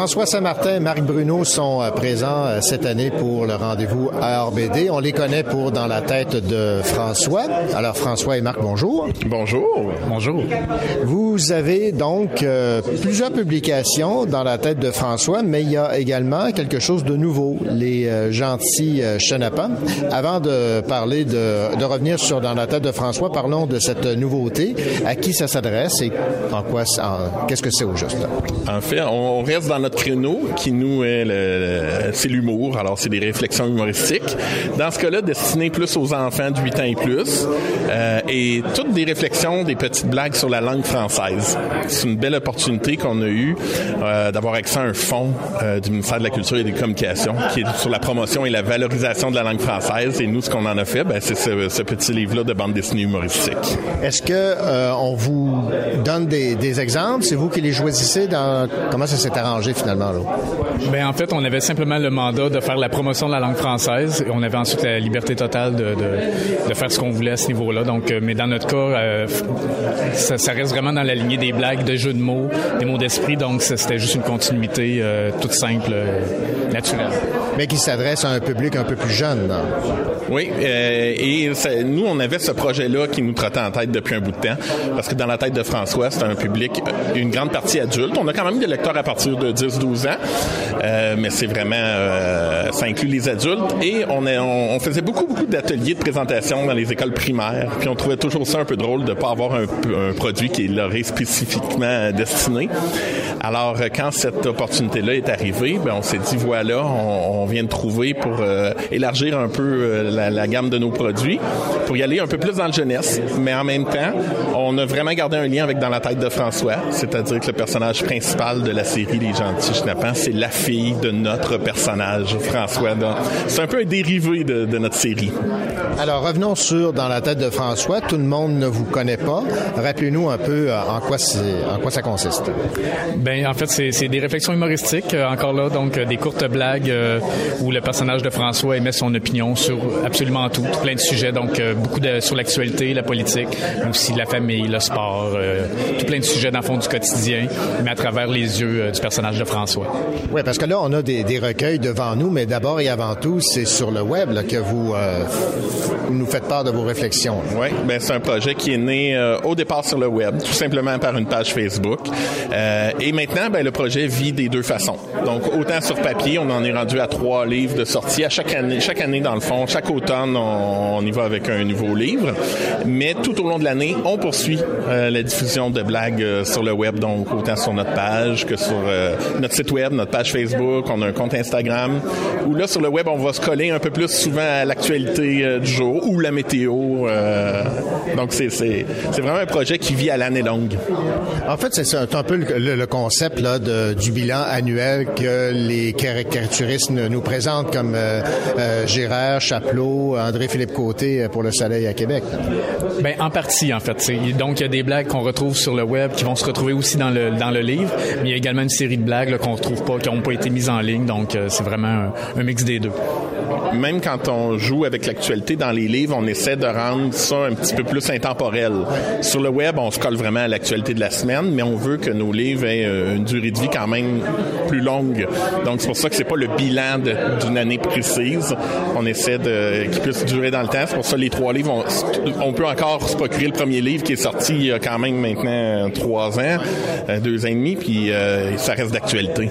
François Saint-Martin et Marc Bruno sont euh, présents euh, cette année pour le rendez-vous ARBD. On les connaît pour Dans la tête de François. Alors François et Marc, bonjour. Bonjour. Bonjour. Vous avez donc euh, plusieurs publications dans la tête de François, mais il y a également quelque chose de nouveau, les euh, gentils euh, chenapans. Avant de parler de, de revenir sur dans la tête de François, parlons de cette nouveauté. À qui ça s'adresse et en quoi, qu'est-ce que c'est au juste? En fait, on reste dans notre créneau qui nous est le, c'est l'humour. Alors, c'est des réflexions humoristiques. Dans ce cas-là, destiné plus aux enfants de 8 ans et plus. Euh, et toutes des réflexions, des petites blagues sur la langue française. C'est une belle opportunité qu'on a eue euh, d'avoir accès à un fonds euh, du ministère de la Culture et des Communications qui est sur la promotion et la valorisation de la langue française. Et nous, ce qu'on en a fait, ben, c'est ce, petit livre-là de bande dessinée humoristique. Est-ce que on vous donne des, des exemples? C'est vous qui les choisissez dans comment ça s'est arrangé? Finalement là? Ben en fait, on avait simplement le mandat de faire la promotion de la langue française et on avait ensuite la liberté totale de, de, de faire ce qu'on voulait à ce niveau-là. Donc, euh, mais dans notre cas, euh, ça, ça reste vraiment dans la lignée des blagues, de jeux de mots, des mots d'esprit. Donc, c'était juste une continuité euh, toute simple, naturelle. Mais qui s'adresse à un public un peu plus jeune. non? Oui, euh, et ça- nous, on avait ce projet-là qui nous trottait en tête depuis un bout de temps, parce que dans la tête de François, c'est un public, euh, une grande partie adulte. On a quand même des lecteurs à partir de 10-12 ans, euh, mais c'est vraiment, euh, ça inclut les adultes. Et on, est- on, faisait beaucoup, beaucoup d'ateliers de présentation dans les écoles primaires, puis on trouvait toujours ça un peu drôle de pas avoir un, un produit qui leur est spécifiquement destiné. Alors, euh, quand cette opportunité-là est arrivée, ben, on s'est dit, voilà, on, on vient de trouver pour euh, élargir un peu la, la gamme de nos produits, pour y aller un peu plus dans le jeunesse, mais en même temps, on a vraiment gardé un lien avec Dans la tête de François, c'est-à-dire que le personnage principal de la série Les Gentils Schnappants, c'est la fille de notre personnage, François. Donc, C'est un peu un dérivé de, de notre série. Alors revenons sur dans la tête de François. Tout le monde ne vous connaît pas. Rappelez-nous un peu euh, en quoi c'est, en quoi ça consiste. Ben en fait, c'est des réflexions humoristiques, euh, encore là, donc euh, des courtes blagues euh, où le personnage de François émet son opinion sur absolument tout, tout plein de sujets, donc euh, beaucoup de, sur l'actualité, la politique, mais aussi la famille, le sport, euh, tout plein de sujets dans le fond du quotidien, mais à travers les yeux euh, du personnage de François. Oui, parce que là, on a des, des recueils devant nous, mais d'abord et avant tout, c'est sur le web là, que vous, euh, vous nous faites part de vos réflexions. Oui, ben c'est un projet qui est né euh, au départ sur le web, tout simplement par une page Facebook. Euh, et maintenant, ben, le projet vit des deux façons. Donc, autant sur papier, on en est rendu à trois livres de sortie. À chaque année, chaque année dans le fond, chaque automne, on, y va avec un nouveau livre. Mais tout au long de l'année, on poursuit euh, la diffusion de blagues euh, sur le web, donc autant sur notre page que sur euh, notre site web, notre page Facebook. On a un compte Instagram. Où là, sur le web, on va se coller un peu plus souvent à l'actualité du jour ou la météo. donc, c'est c'est- c'est vraiment un projet qui vit à l'année longue. En fait, c'est un peu le, concept là, du bilan annuel que les caricaturistes nous présentent comme euh, euh, André-Philippe Côté euh, pour le Soleil à Québec. Ben en partie en fait. Donc il y a des blagues qu'on retrouve sur le web qui vont se retrouver aussi dans le dans le livre, mais il y a également une série de blagues qu'on retrouve pas, qui n'ont pas été mises en ligne. Donc euh, c'est vraiment un mix des deux. Même quand on joue avec l'actualité dans les livres, on essaie de rendre ça un petit peu plus intemporel. Sur le web, on se colle vraiment à l'actualité de la semaine, mais on veut que nos livres aient euh, une durée de vie quand même plus longue. Donc c'est pour ça que c'est pas le bilan d'une année précise. On essaie de qu'ils puissent durer dans le temps. C'est pour ça que les trois livres, on, on peut encore se procurer le premier livre qui est sorti il y a quand même maintenant trois ans, euh, deux ans et demi, puis euh, ça reste d'actualité.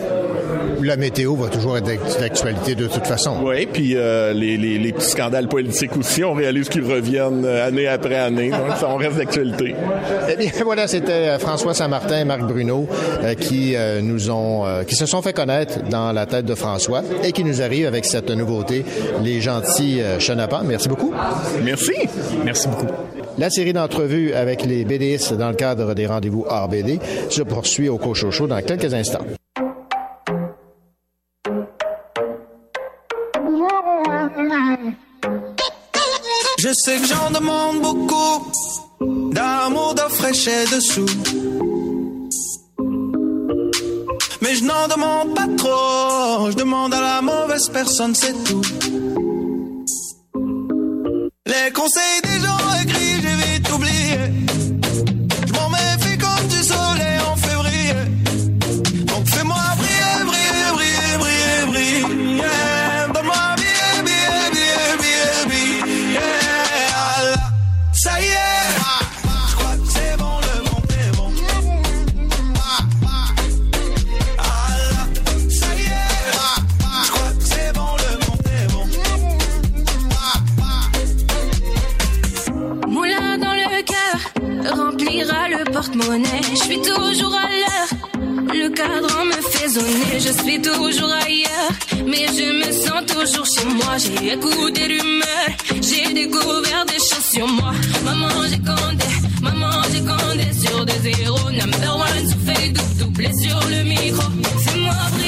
La météo va toujours être d'act- d'actualité de toute façon. Oui, puis euh, les, les, les petits scandales politiques aussi, on réalise qu'ils reviennent euh, année après année, donc ça, on reste d'actualité. Eh bien, voilà, c'était euh, François Saint-Martin et Marc Bruno euh, qui euh, nous ont, euh, qui se sont fait connaître dans la tête de François et qui nous arrivent avec cette nouveauté, les gentils euh, chenapans. Merci beaucoup. Merci. Merci beaucoup. La série d'entrevues avec les BDistes dans le cadre des rendez-vous RBD se poursuit au Cochocho dans quelques instants. Sais que j'en demande beaucoup d'amour, de fraîcheur dessous. Mais je n'en demande pas trop, je demande à la mauvaise personne, c'est tout. Les conseils des gens Je suis toujours à l'heure. Le cadran me fait zoner, je suis toujours ailleurs. Mais je me sens toujours chez moi. J'ai écouté l'humeur, j'ai découvert des choses sur moi. Maman, j'ai compté, maman, j'ai compté sur des zéros. Number one, sur double, doublé sur le micro. Briller, briller,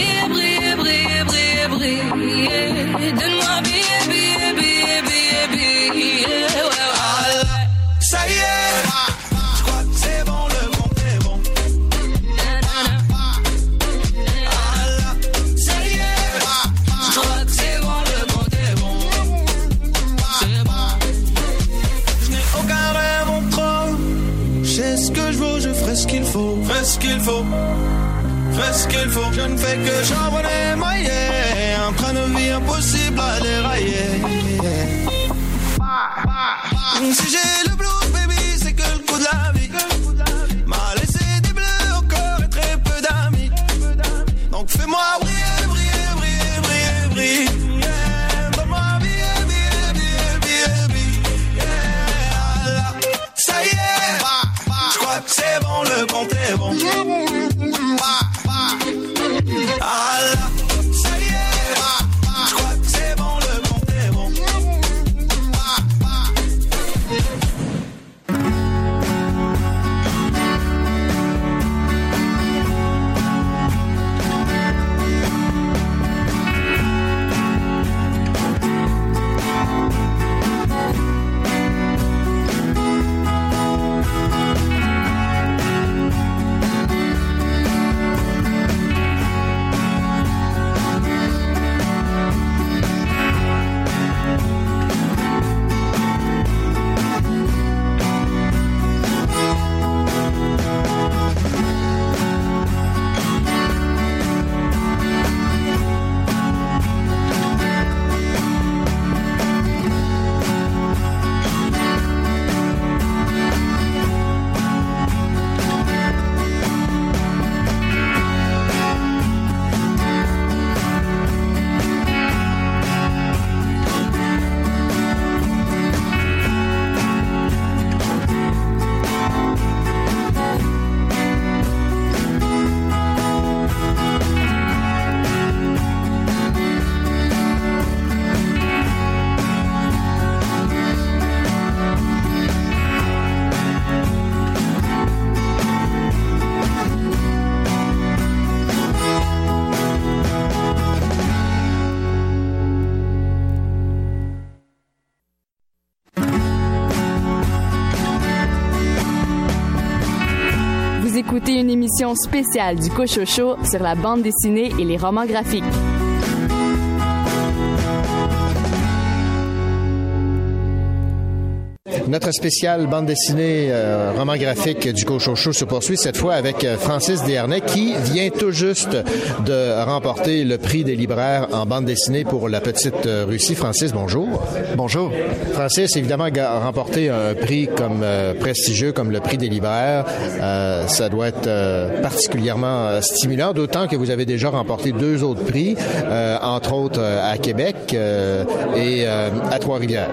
Fais ce qu'il faut. Je ne fais que charbonner, mailler. Un train de vie impossible à dérailler. Si j'ai le blues, émission spéciale du Cochocho sur la bande dessinée et les romans graphiques. Notre spécial bande dessinée euh, roman graphique du Cochocho se poursuit cette fois avec euh, Francis Desharnais qui vient tout juste de remporter le prix des libraires en bande dessinée pour la petite euh, Russie. Francis, bonjour. Bonjour. Francis, évidemment, a remporté un prix comme euh, prestigieux comme le prix des libraires. Euh, ça doit être particulièrement stimulant, d'autant que vous avez déjà remporté deux autres prix, entre autres à Québec et à Trois-Rivières.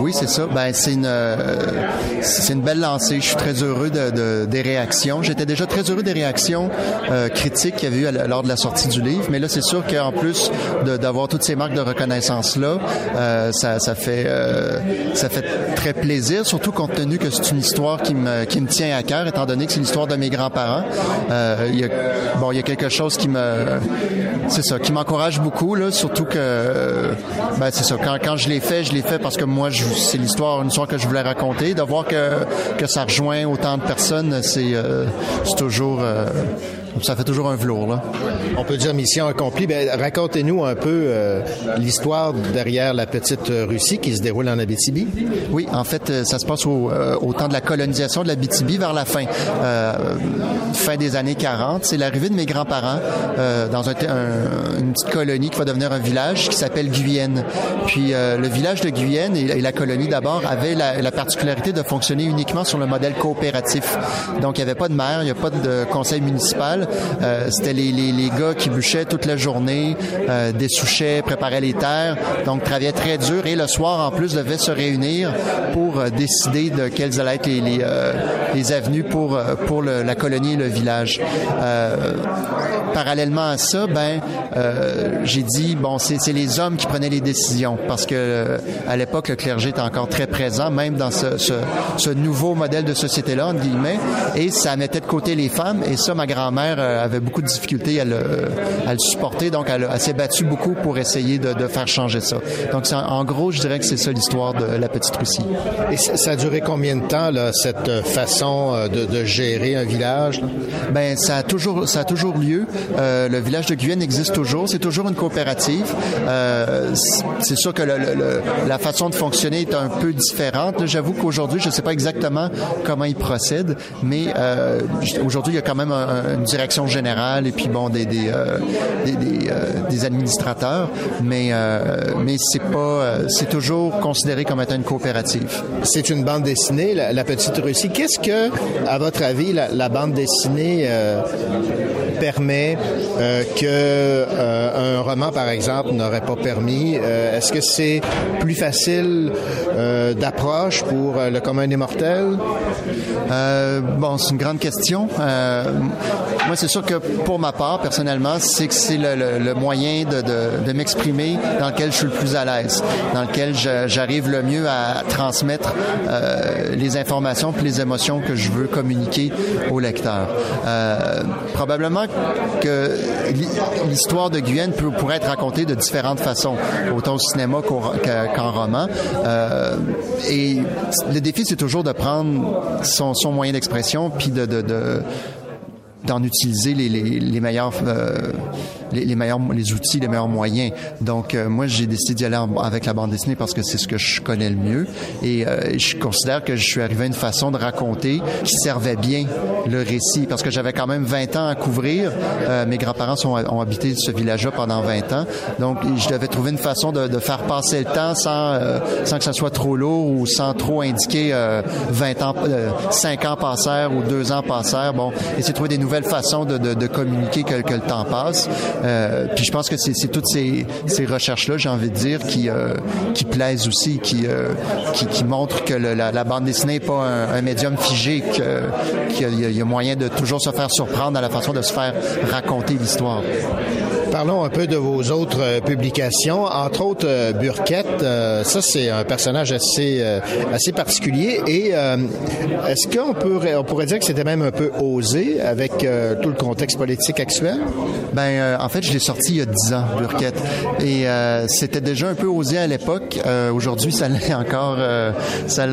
Oui, c'est ça. Ben, c'est une, c'est une belle lancée. Je suis très heureux de, de- des réactions. J'étais déjà très heureux des réactions euh, critiques qu'il y avait eu lors de la sortie du livre, mais là, c'est sûr qu'en plus d'avoir toutes ces marques de reconnaissance là, euh, ça, fait, euh, ça fait très plaisir, surtout compte tenu que c'est une histoire qui me, qui me tient à cœur, étant donné que c'est l'histoire de mes grands-parents. Euh, il y a, bon, il y a quelque chose qui me, c'est ça, qui m'encourage beaucoup là, surtout que, euh, ben, c'est ça. Quand, quand je l'ai fait, je l'ai fait parce que moi, c'est l'histoire, une histoire que je voulais De voir que, que ça rejoint autant de personnes, c'est, euh, toujours, euh, ça fait toujours un velours là. On peut dire mission accomplie. Ben, racontez-nous un peu euh, l'histoire derrière la petite Russie qui se déroule en Abitibi. Oui, en fait, euh, ça se passe au, euh, au temps de la colonisation de la BTB vers la fin, euh, fin des années 40. C'est l'arrivée de mes grands-parents euh, dans un, un- une petite colonie qui va devenir un village qui s'appelle Guyenne. Puis le village de Guyenne et, et la colonie d'abord avaient la, la particularité de fonctionner uniquement sur le modèle coopératif. Donc il n'y avait pas de maire, il n'y a pas de conseil municipal. Euh, c'était les, gars qui bûchaient toute la journée, euh, dessouchaient, préparaient les terres, donc travaillaient très dur. Et le soir en plus devaient se réunir pour euh, décider de quelles allaient être les, euh, avenues pour, pour la colonie et le village. parallèlement à ça, ben j'ai dit bon c'est les hommes qui prenaient les décisions parce que à l'époque le clergé était encore très présent, même dans ce, ce, ce nouveau modèle de société-là, entre guillemets, et ça mettait de côté les femmes, et ça, ma grand-mère euh, avait beaucoup de difficultés à le, à le supporter, donc elle, elle s'est battue beaucoup pour essayer de, de faire changer ça. Donc, en gros, je dirais que c'est ça l'histoire de la Petite Russie. Et ça a duré combien de temps, là, cette façon euh, de, de gérer un village? Ben, ça a toujours, ça a toujours lieu. Euh, le village de Guyenne existe toujours. C'est toujours une coopérative. Euh, c'est sûr que le, le, la façon de fonctionner est un peu différente. J'avoue qu'aujourd'hui, je ne sais pas exactement comment ils procèdent, mais euh, aujourd'hui, il y a quand même un, une direction générale et puis bon, des, des, euh, des, des, euh, des, administrateurs, mais, euh, mais c'est pas, c'est toujours considéré comme étant une coopérative. C'est une bande dessinée, la, la Petite Russie. Qu'est-ce que, à votre avis, la, la bande dessinée permet euh, que euh, un roman, par exemple, n'aurait pas permis? Euh, Est-ce que c'est plus facile euh, d'approche pour euh, le commun des mortels? Euh, Bon, c'est une grande question. Moi, c'est sûr que pour ma part, personnellement, c'est que c'est le, le, le, moyen de, de, de m'exprimer dans lequel je suis le plus à l'aise, dans lequel j'arrive le mieux à transmettre euh, les informations puis les émotions que je veux communiquer au lecteur. Euh, probablement que l'histoire de Guyenne peut, pourrait être racontée de différentes façons, autant au cinéma qu'en qu roman. Euh, et le défi, c'est toujours de prendre son, son moyen d'expression puis de, de, de d'en utiliser les, les, les meilleurs euh, les, les, meilleurs les outils, les meilleurs moyens. Donc euh, moi j'ai décidé d'y aller en, avec la bande dessinée parce que c'est ce que je connais le mieux et euh, je considère que je suis arrivé à une façon de raconter qui servait bien le récit parce que j'avais quand même 20 ans à couvrir. Euh, mes grands-parents ont habité ce village-là pendant 20 ans. Donc je devais trouver une façon de, de faire passer le temps sans euh, sans que ça soit trop lourd ou sans trop indiquer 20 ans 5 ans passèrent ou 2 ans passèrent. Bon, essayer de trouver des nouvelles façons de, communiquer que, le temps passe. Euh, puis je pense que c'est toutes ces, recherches-là, j'ai envie de dire, qui, euh, plaisent aussi, qui, euh, montrent que la, bande dessinée n'est pas un, un, médium figé, qu'il y, y, a moyen de toujours se faire surprendre à la façon de se faire raconter l'histoire. Parlons un peu de vos autres euh, publications, entre autres euh, Burkett. Euh, ça, c'est un personnage assez assez particulier. Et est-ce qu'on peut on pourrait dire que c'était même un peu osé avec tout le contexte politique actuel? Ben, en fait, je l'ai sorti il y a dix ans, Burkett, et c'était déjà un peu osé à l'époque. Aujourd'hui, ça l'est encore,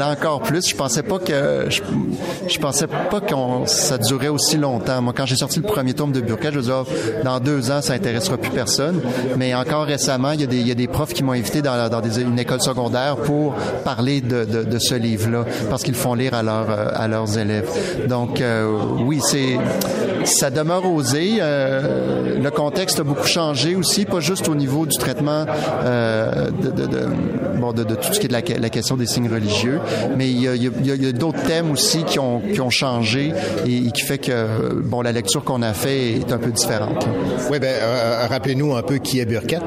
encore plus. Je pensais pas que je, pensais pas qu'on ça durait aussi longtemps. Moi, quand j'ai sorti le premier tome de Burkett, je me disais, oh, dans deux ans, ça intéressera plus personne. Mais encore récemment, il y a des, profs qui m'ont invité dans, une école secondaire pour parler de, ce livre-là, parce qu'ils font lire à, à leurs élèves. Donc, euh, oui, c'est ça demeure osé. Euh, le contexte a beaucoup changé aussi, pas juste au niveau du traitement euh, de, de, de, bon, de, de, tout ce qui est de la, la question des signes religieux, mais il y a, a, a d'autres thèmes aussi qui ont, qui ont changé et, et, qui fait que bon, la lecture qu'on a fait est un peu différente. Oui, ben euh, rappelez-nous un peu qui est Burkett.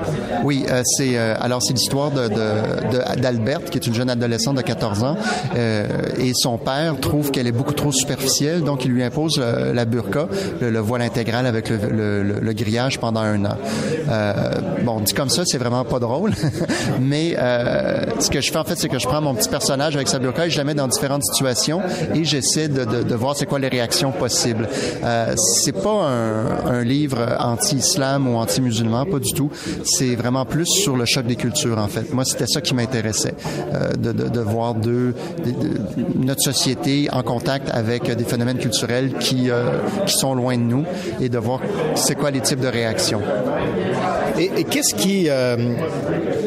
Oui, euh, c'est alors c'est l'histoire de, de, d'Albert, qui est une jeune adolescente de 14 ans, euh, et son père trouve qu'elle est beaucoup trop superficielle, donc il lui impose la burqa, le, le voile intégral avec le, le, le, grillage pendant un an. Euh, bon, dit comme ça, c'est vraiment pas drôle, mais euh, ce que je fais en fait, c'est que je prends mon petit personnage avec sa burqa et je la mets dans différentes situations et j'essaie de, de, de, voir c'est quoi les réactions possibles. Euh, c'est pas un, un livre anti-islam ou anti-musulman, pas du tout. C'est vraiment plus sur le choc des cultures en fait. Moi, c'était ça qui m'intéressait, euh, de, de, de, voir deux, de, notre société en contact avec des phénomènes culturels qui, euh, qui sont loin de nous et de voir c'est quoi les types de réactions. Et, et qu'est-ce qui euh,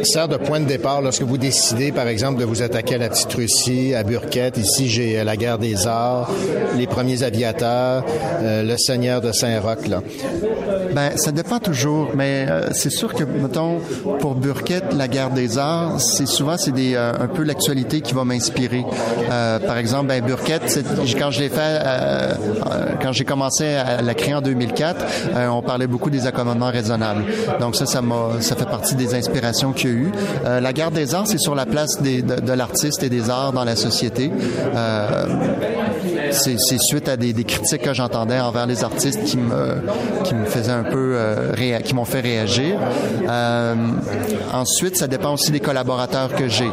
sert de point de départ lorsque vous décidez, par exemple, de vous attaquer à la Petite Russie, à Burkett? Ici, j'ai la guerre des arts, les premiers aviateurs, euh, le Seigneur de Saint-Roch. Là. Ben, ça dépend toujours, mais euh, c'est sûr que, mettons, pour Burkett, la guerre des arts, c'est souvent c'est des euh, un peu l'actualité qui va m'inspirer. Euh, par exemple, ben, Burkett, quand je l'ai fait, euh, euh, quand j'ai commencé à la créer en 2004, euh, on parlait beaucoup des accommodements raisonnables. Donc ça, ça fait partie des inspirations qu'il y a eu. Euh, la guerre des arts, c'est sur la place de, l'artiste et des arts dans la société. Euh, c'est suite à des, critiques que j'entendais envers les artistes qui me qui me faisaient un peu qui m'ont fait réagir. Ensuite, ça dépend aussi des collaborateurs que j'ai,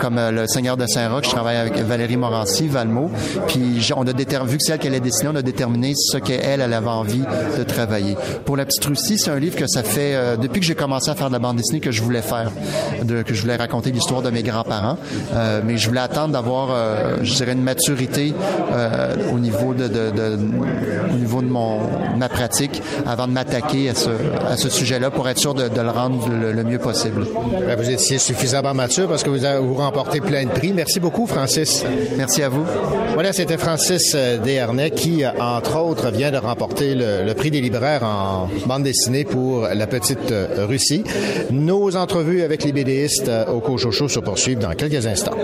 comme le Seigneur de Saint-Roch, je travaille avec Valérie Morancy, Valmo, puis on a déterminé vu que c'est elle qui allait dessiner, on a déterminé ce qu'elle elle avait envie de travailler. Pour la petite Russie, c'est un livre que ça fait euh, depuis que j'ai commencé à faire de la bande dessinée que je voulais faire, de, que je voulais raconter l'histoire de mes grands-parents, Euh, mais je voulais attendre d'avoir, euh, je dirais, une maturité au niveau de, de- de- au niveau de mon ma pratique avant de m'attaquer à ce, à ce sujet-là pour être sûr de, de le rendre le, le mieux possible. Ben, Vous étiez suffisamment mature parce que vous, avez- vous remportez plein de prix. Merci beaucoup, Francis. Merci à vous. Voilà, c'était Francis Desharnais qui, entre autres, vient de remporter le, prix des libraires en bande dessinée pour La Petite Russie. Nos entrevues avec les BDistes euh, au Cochocho se poursuivent dans quelques instants.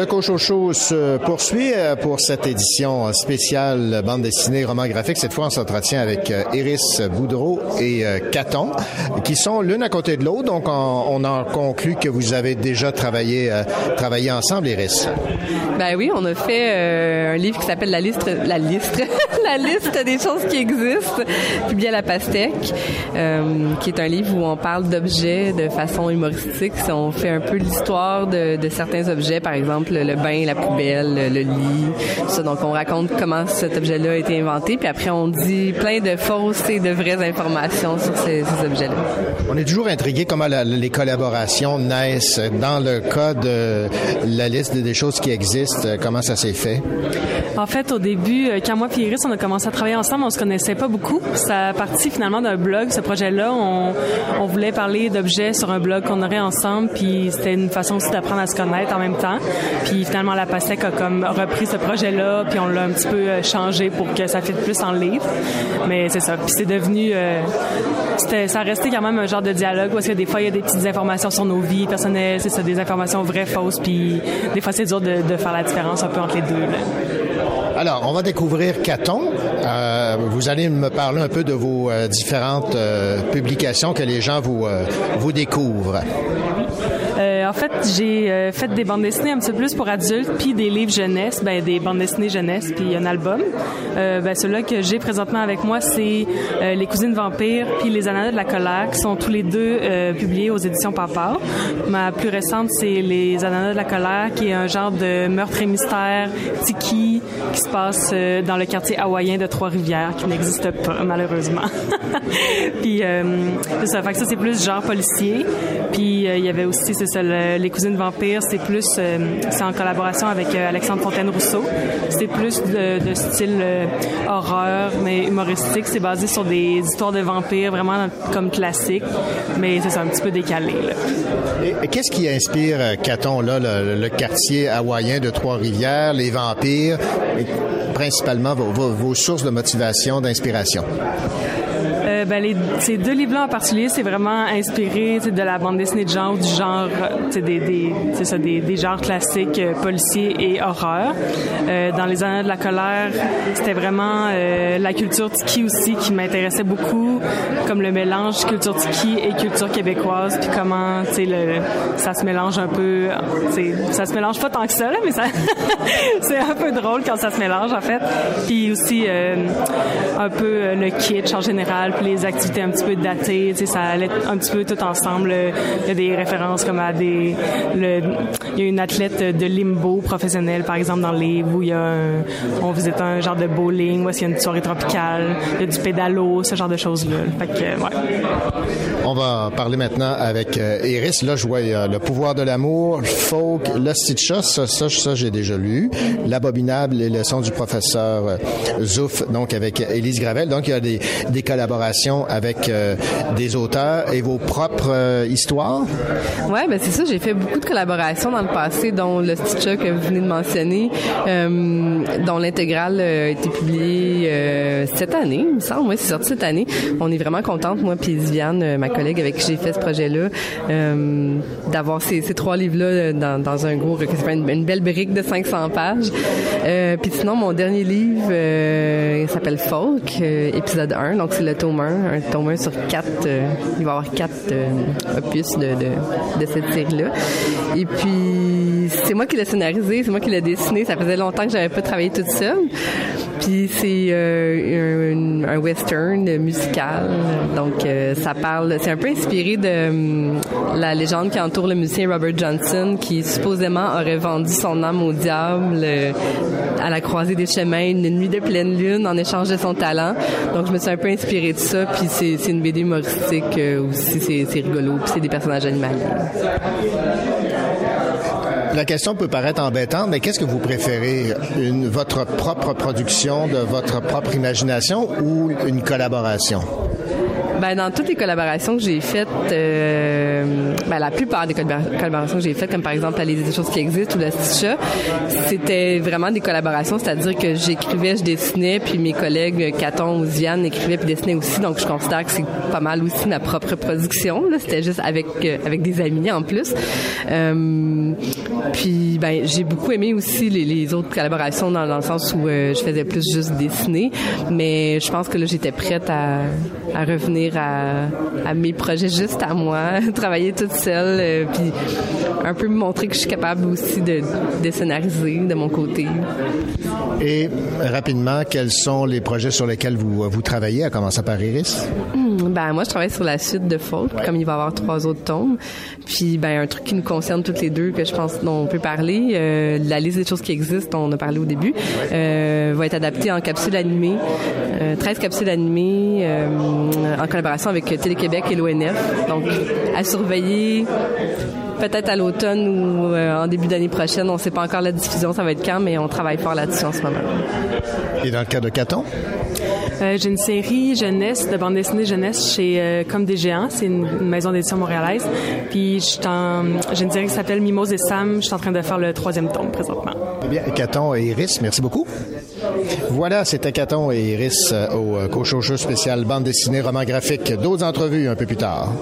Le Cochocho se poursuit euh, pour cette édition spéciale bande dessinée roman graphique. Cette fois, on s'entretient avec euh, Iris Boudreau et euh, Caton, qui sont l'une à côté de l'autre. Donc, on, en conclut que vous avez déjà travaillé, travaillé ensemble, Iris. Ben oui, on a fait un livre qui s'appelle La liste, la liste, la liste des choses qui existent, publié à la Pastèque, euh, qui est un livre où on parle d'objets de façon humoristique. On fait un peu l'histoire de, certains objets, par exemple le bain, la poubelle, le, lit, tout ça. Donc on raconte comment cet objet-là a été inventé, puis après on dit plein de fausses et de vraies informations sur ces, objets-là. On est toujours intrigué comment les collaborations naissent. Dans le cas de la liste des choses qui existent, comment ça s'est fait? En fait, au début, euh, quand moi et Iris, on a commencé à travailler ensemble, on se connaissait pas beaucoup. Ça a parti finalement d'un blog, ce projet-là. On, voulait parler d'objets sur un blog qu'on aurait ensemble, puis c'était une façon aussi d'apprendre à se connaître en même temps. Puis finalement, la PASTEC a comme repris ce projet-là, puis on l'a un petit peu euh, changé pour que ça fitte plus en livre. Mais c'est ça. Puis c'est devenu... euh, ça restait quand même un genre de dialogue parce que des fois, il y a des petites informations sur nos vies personnelles, c'est des informations vraies, fausses, puis des fois, c'est dur de, faire la différence un peu entre les deux. Alors, on va découvrir Caton. Euh, vous allez me parler un peu de vos euh, différentes euh, publications que les gens vous, euh, vous découvrent. En fait, j'ai euh, fait des bandes dessinées un petit peu plus pour adultes, puis des livres jeunesse, ben, des bandes dessinées jeunesse, puis un album. Euh, ben, celui-là que j'ai présentement avec moi, c'est euh, Les Cousines Vampires, puis Les Ananas de la colère, qui sont tous les deux euh, publiés aux éditions Papa. Ma plus récente, c'est Les Ananas de la colère, qui est un genre de meurtre et mystère tiki qui se passe dans le quartier hawaïen de Trois-Rivières, qui n'existe pas, malheureusement. puis, ça. Ça, c'est plus genre policier. Puis, il y avait aussi, c'est ça, Les Cousines Vampires, c'est plus, euh, c'est en collaboration avec euh, Alexandre Fontaine-Rousseau. C'est plus de, style euh, horreur, mais humoristique. C'est basé sur des histoires de vampires, vraiment comme classique. Mais c'est un petit peu décalé, Qu'est-ce qui inspire euh, Caton, là, le, quartier hawaïen de Trois-Rivières, les vampires, et principalement vos sources de motivation, d'inspiration? Ces deux livres-là en particulier, c'est vraiment inspiré de la bande dessinée de genre, du genre, euh, des, genres classiques, euh, policiers et horreur. Euh, dans les années de la colère, c'était vraiment la culture tiki aussi qui m'intéressait beaucoup, comme le mélange culture tiki et culture québécoise, puis comment ça se mélange un peu. Ça se mélange pas tant que ça, mais c'est un peu drôle quand ça se mélange en fait. Puis aussi un peu le kitsch en général, puis les activités un petit peu datées, ça allait un petit peu tout ensemble. Il y a des références comme à des, le, il y a une athlète de limbo professionnelle par exemple dans le où il y a un, on visite un genre de bowling, où qu'il y a une soirée tropicale, il y a du pédalo, ce genre de choses là. Fait que ouais. On va parler maintenant avec euh, Iris. Là, je vois euh, Le pouvoir de l'amour, Folk, L'Ostitcha, ça, ça, j'ai déjà lu. L'abominable, les leçons du professeur euh, Zouf, donc avec Élise Gravel. Donc, il y a des, des collaborations avec euh, des auteurs et vos propres euh, histoires? Ouais, ben c'est ça. J'ai fait beaucoup de collaborations dans le passé, dont le Stitcha que vous venez de mentionner, euh, dont l'intégrale a été publiée cette année, il me semble. Oui, c'est sorti cette année. On est vraiment contente, moi puis Viviane, ma collègue avec qui j'ai fait ce projet-là, d'avoir ces, trois livres-là dans, un gros fait une, une belle brique de 500 pages. Puis sinon, mon dernier livre s'appelle Folk, épisode 1. Donc, c'est le tome 1, un tome 1 sur quatre. euh, il va y avoir quatre euh, opus de, de, cette série-là. Et puis, c'est moi qui l'ai scénarisé, c'est moi qui l'ai dessiné. Ça faisait longtemps que j'avais pas travaillé toute seule. Puis, c'est euh, un, western musical. Donc, ça parle... C'est un peu inspiré de hum, la légende qui entoure le musicien Robert Johnson, qui supposément aurait vendu son âme au diable à la croisée des chemins une nuit de pleine lune en échange de son talent. Donc, je me suis un peu inspirée de ça. Puis, c'est une BD humoristique euh, aussi. C'est rigolo. Puis, c'est des personnages animaliers. La question peut paraître embêtante, mais qu'est-ce que vous préférez? Une, votre propre production, de votre propre imagination ou une collaboration? Ben, dans toutes les collaborations que j'ai faites, euh, ben, la plupart des collabora- collaborations que j'ai faites, comme par exemple la des choses qui existent ou la Stitcha, c'était vraiment des collaborations, c'est-à-dire que j'écrivais, je dessinais, puis mes collègues Caton ou Ziane écrivaient puis dessinaient aussi, donc je considère que c'est pas mal aussi ma propre production. C'était juste avec euh, avec des amis en plus. Euh, Puis ben j'ai beaucoup aimé aussi les, les autres collaborations dans, dans le sens où euh, je faisais plus juste dessiner, mais je pense que là j'étais prête à, à revenir à, à mes projets juste à moi, travailler toute seule, euh, puis un peu me montrer que je suis capable aussi de, de scénariser de mon côté. Et rapidement, quels sont les projets sur lesquels vous, vous travaillez, à commencer par Iris? Hmm, ben moi je travaille sur la suite de Folk, comme il va y avoir trois autres tomes. Puis ben un truc qui nous concerne toutes les deux que je pense on peut parler, euh, la liste des choses qui existent, on a parlé au début, euh, va être adaptée en capsules animées, euh, 13 capsules animées euh, en collaboration avec Télé-Québec et l'ONF. Donc à surveiller peut-être à l'automne ou euh, en début d'année prochaine. On ne sait pas encore la diffusion, ça va être quand, mais on travaille fort là-dessus en ce moment. Et dans le cas de Caton? Euh, j'ai une série jeunesse, de bande dessinée jeunesse chez euh, Comme des géants. C'est une, maison d'édition montréalaise. Puis j'ai une série qui s'appelle Mimose et Sam. Je suis en train de faire le troisième tome présentement. Eh bien, Caton et Iris, merci beaucoup. Voilà, c'était Caton et Iris euh, au Cochocho spécial bande dessinée, roman graphique. D'autres entrevues un peu plus tard.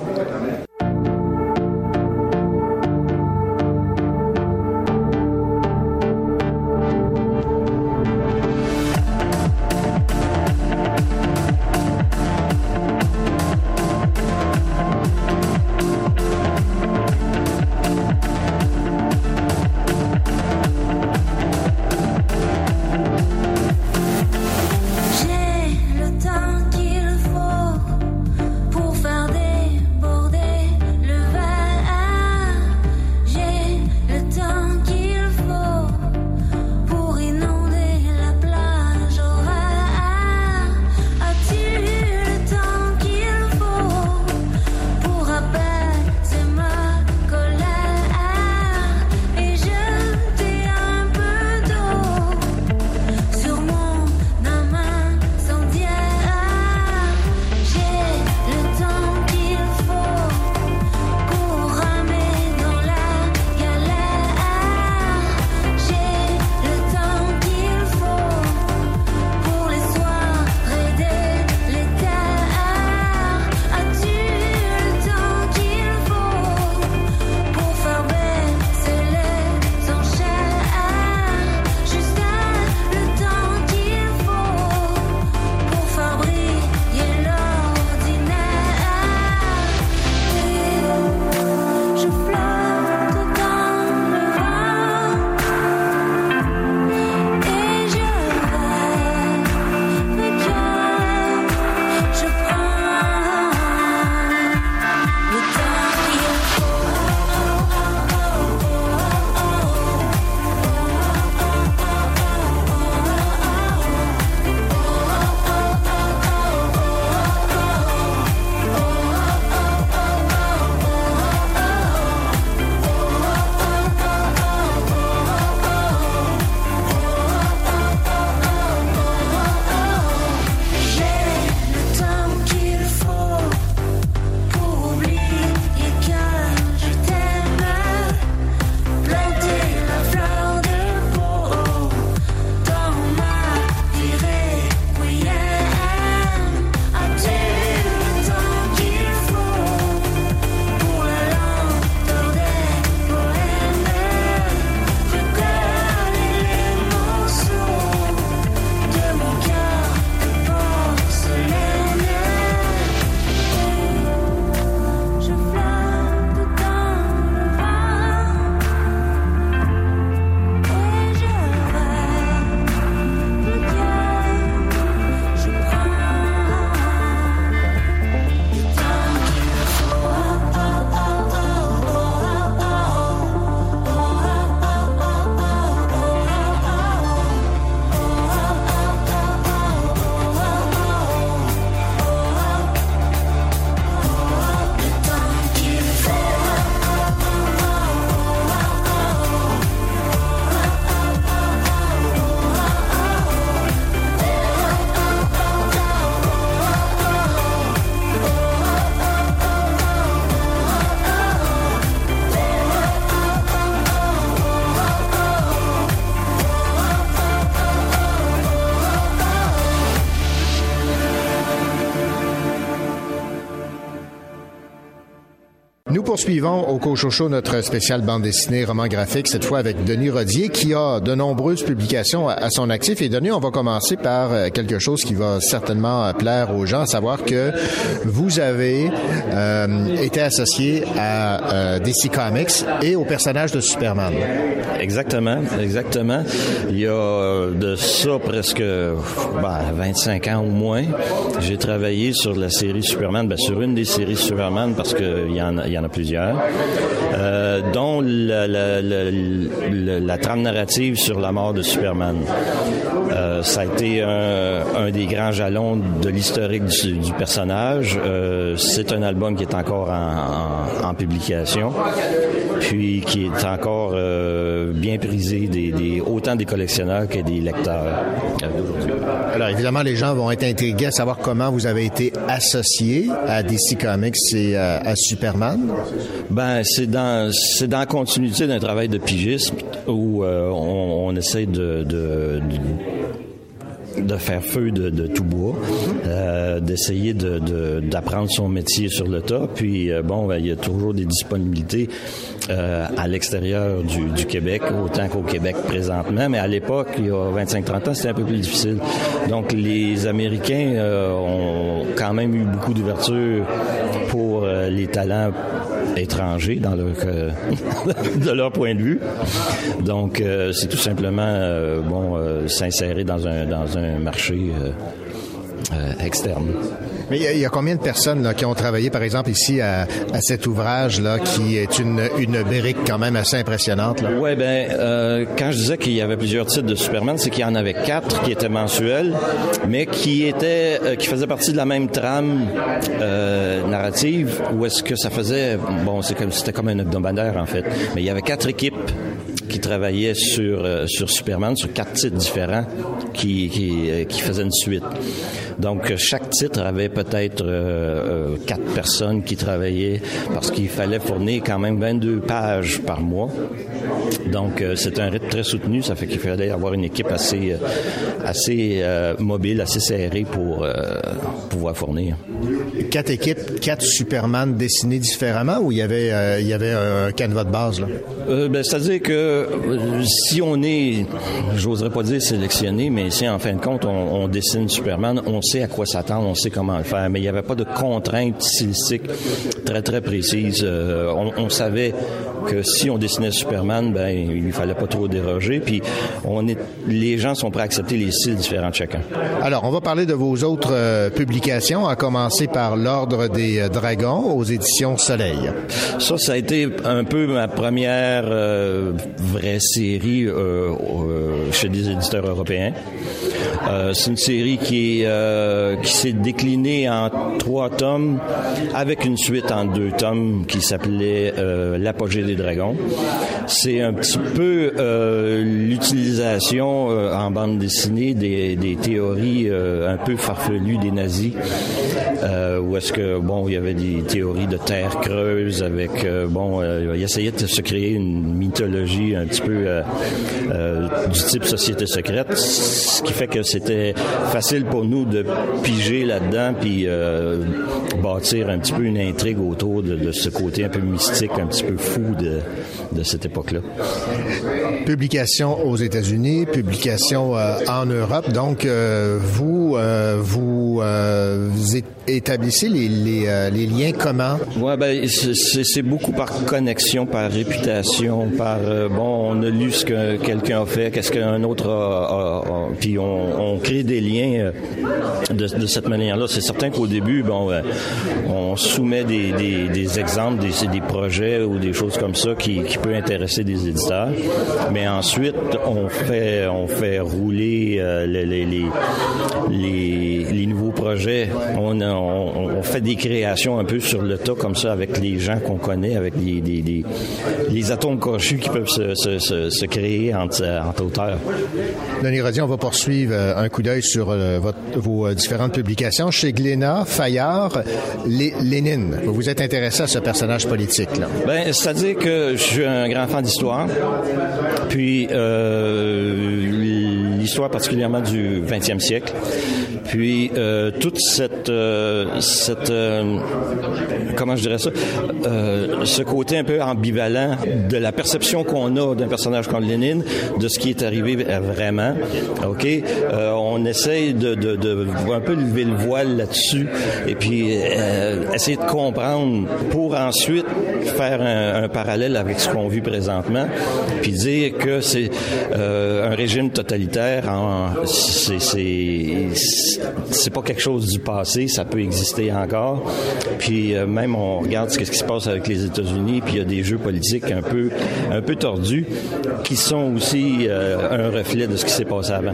Poursuivons au Cochocho notre spécial bande dessinée, roman graphique, cette fois avec Denis Rodier, qui a de nombreuses publications à, à son actif. Et Denis, on va commencer par euh, quelque chose qui va certainement euh, plaire aux gens, à savoir que vous avez euh, été associé à euh, DC Comics et au personnage de Superman. Exactement, exactement. Il y a euh, de ça presque ben, 25 ans au moins. J'ai travaillé sur la série Superman, ben, sur une des séries Superman parce qu'il y, en a- plusieurs, euh, dont la, trame narrative sur la mort de Superman. Euh, ça a été un, des grands jalons de l'historique du, personnage. C'est un album qui est encore en, publication, puis qui est encore bien prisé des, des- autant des collectionneurs que des lecteurs euh, d'aujourd'hui. Alors évidemment, les gens vont être intrigués à savoir comment vous avez été associé à DC Comics et à, à Superman. Ben, c'est dans c'est dans la continuité d'un travail de pigisme où euh, on, on essaie de, de, de de faire feu de, de tout bois, euh, d'essayer de, de- d'apprendre son métier sur le tas. Puis euh, bon, ben, il y a toujours des disponibilités euh, à l'extérieur du, du Québec, autant qu'au Québec présentement. Mais à l'époque, il y a 25-30 ans, c'était un peu plus difficile. Donc les Américains euh, ont quand même eu beaucoup d'ouverture pour euh, les talents étrangers dans leur euh, de leur point de vue. Donc euh, c'est tout simplement euh, bon s'insérer dans un marché externe. Mais il y, y a combien de personnes là, qui ont travaillé, par exemple, ici à, à cet ouvrage-là, qui est une, une brique quand même assez impressionnante? Là? Ouais, ben, euh, quand je disais qu'il y avait plusieurs titres de Superman, c'est qu'il y en avait quatre qui étaient mensuels, mais qui étaient, euh, qui faisaient partie de la même trame euh, narrative, ou est-ce que ça faisait, bon, c'est comme, c'était comme un hebdomadaire en fait, mais il y avait quatre équipes qui travaillaient sur euh, sur Superman, sur quatre titres différents, qui qui, euh, qui faisaient une suite. Donc chaque titre avait peut-être euh, euh, quatre personnes qui travaillaient parce qu'il fallait fournir quand même 22 pages par mois. Donc euh, c'est un rythme très soutenu, ça fait qu'il fallait avoir une équipe assez assez euh, mobile, assez serrée pour pouvoir fournir. Quatre équipes, quatre Superman dessinés différemment, ou il y avait, il y avait un canevas de base? Là? Ben, C'est-à-dire que si on est, j'oserais pas dire sélectionné, mais si en fin de compte on, on dessine Superman, on sait à quoi s'attendre, on sait comment le faire, mais il n'y avait pas de contraintes stylistiques très très précises. Euh, on, on savait que si on dessinait Superman, ben il fallait pas trop déroger, puis on est, les gens sont prêts à accepter les styles différents de chacun. Alors, on va parler de vos autres euh, publications, à commencer par l'Ordre des euh, Dragons aux éditions Soleil. Ça, ça a été un peu ma première euh, vraie série chez des éditeurs européens. C'est une série qui est, euh, qui s'est déclinée en trois tomes avec une suite en deux tomes qui s'appelait euh, L'apogée des dragons. C'est un petit peu euh, l'utilisation en bande dessinée des, théories un peu farfelues des nazis, où est-ce que bon il y avait des théories de terre creuse avec bon il essayait de se créer une mythologie un petit peu du type société secrète, ce qui fait que c'était facile pour nous de piger là-dedans puis euh, bâtir un petit peu une intrigue autour de, de ce côté un peu mystique, un petit peu fou de, de cette époque-là. Publication aux États-Unis, publication euh, en Europe. Donc, euh, vous, vous, établissez les, les, les liens comment? Ouais, ben c'est- beaucoup par connexion, par réputation, par bon, on a lu ce que quelqu'un a fait, qu'est-ce qu'un autre a, a- a- puis on, on crée des liens de, cette manière-là. C'est certain qu'au début, bon, euh, on soumet des, exemples, des, projets ou des choses comme ça qui, qui peut intéresser des éditeurs, mais ensuite on fait on fait rouler euh, les, les, les, nouveaux projets. On, a- on, fait des créations un peu sur le tas comme ça avec les gens qu'on connaît, avec les, les, atomes crochus qui peuvent se, se, se, créer entre, entre auteurs. Denis Rodier, on va poursuivre euh, un coup d'œil sur euh, votre- vos euh, différentes publications. Chez Glénat, Fayard, Lé- Lénine, vous vous êtes intéressé à ce personnage politique. Là? Ben, c'est-à-dire que je suis un grand fan d'histoire. Puis euh, l'histoire particulièrement du 20e siècle. Puis euh, toute cette, euh, cette euh, comment je dirais ça, ce côté un peu ambivalent de la perception qu'on a d'un personnage comme Lénine, de ce qui est arrivé vraiment. Ok, on essaye de, de, un peu lever le voile là-dessus et puis essayer de comprendre pour ensuite faire un, un parallèle avec ce qu'on vit présentement, puis dire que c'est un régime totalitaire, en- c'est c'est pas quelque chose du passé, ça peut exister encore. Puis euh, même on regarde ce qui se passe avec les États-Unis, puis il y a des jeux politiques un peu un peu tordus qui sont aussi euh, un reflet de ce qui s'est passé avant.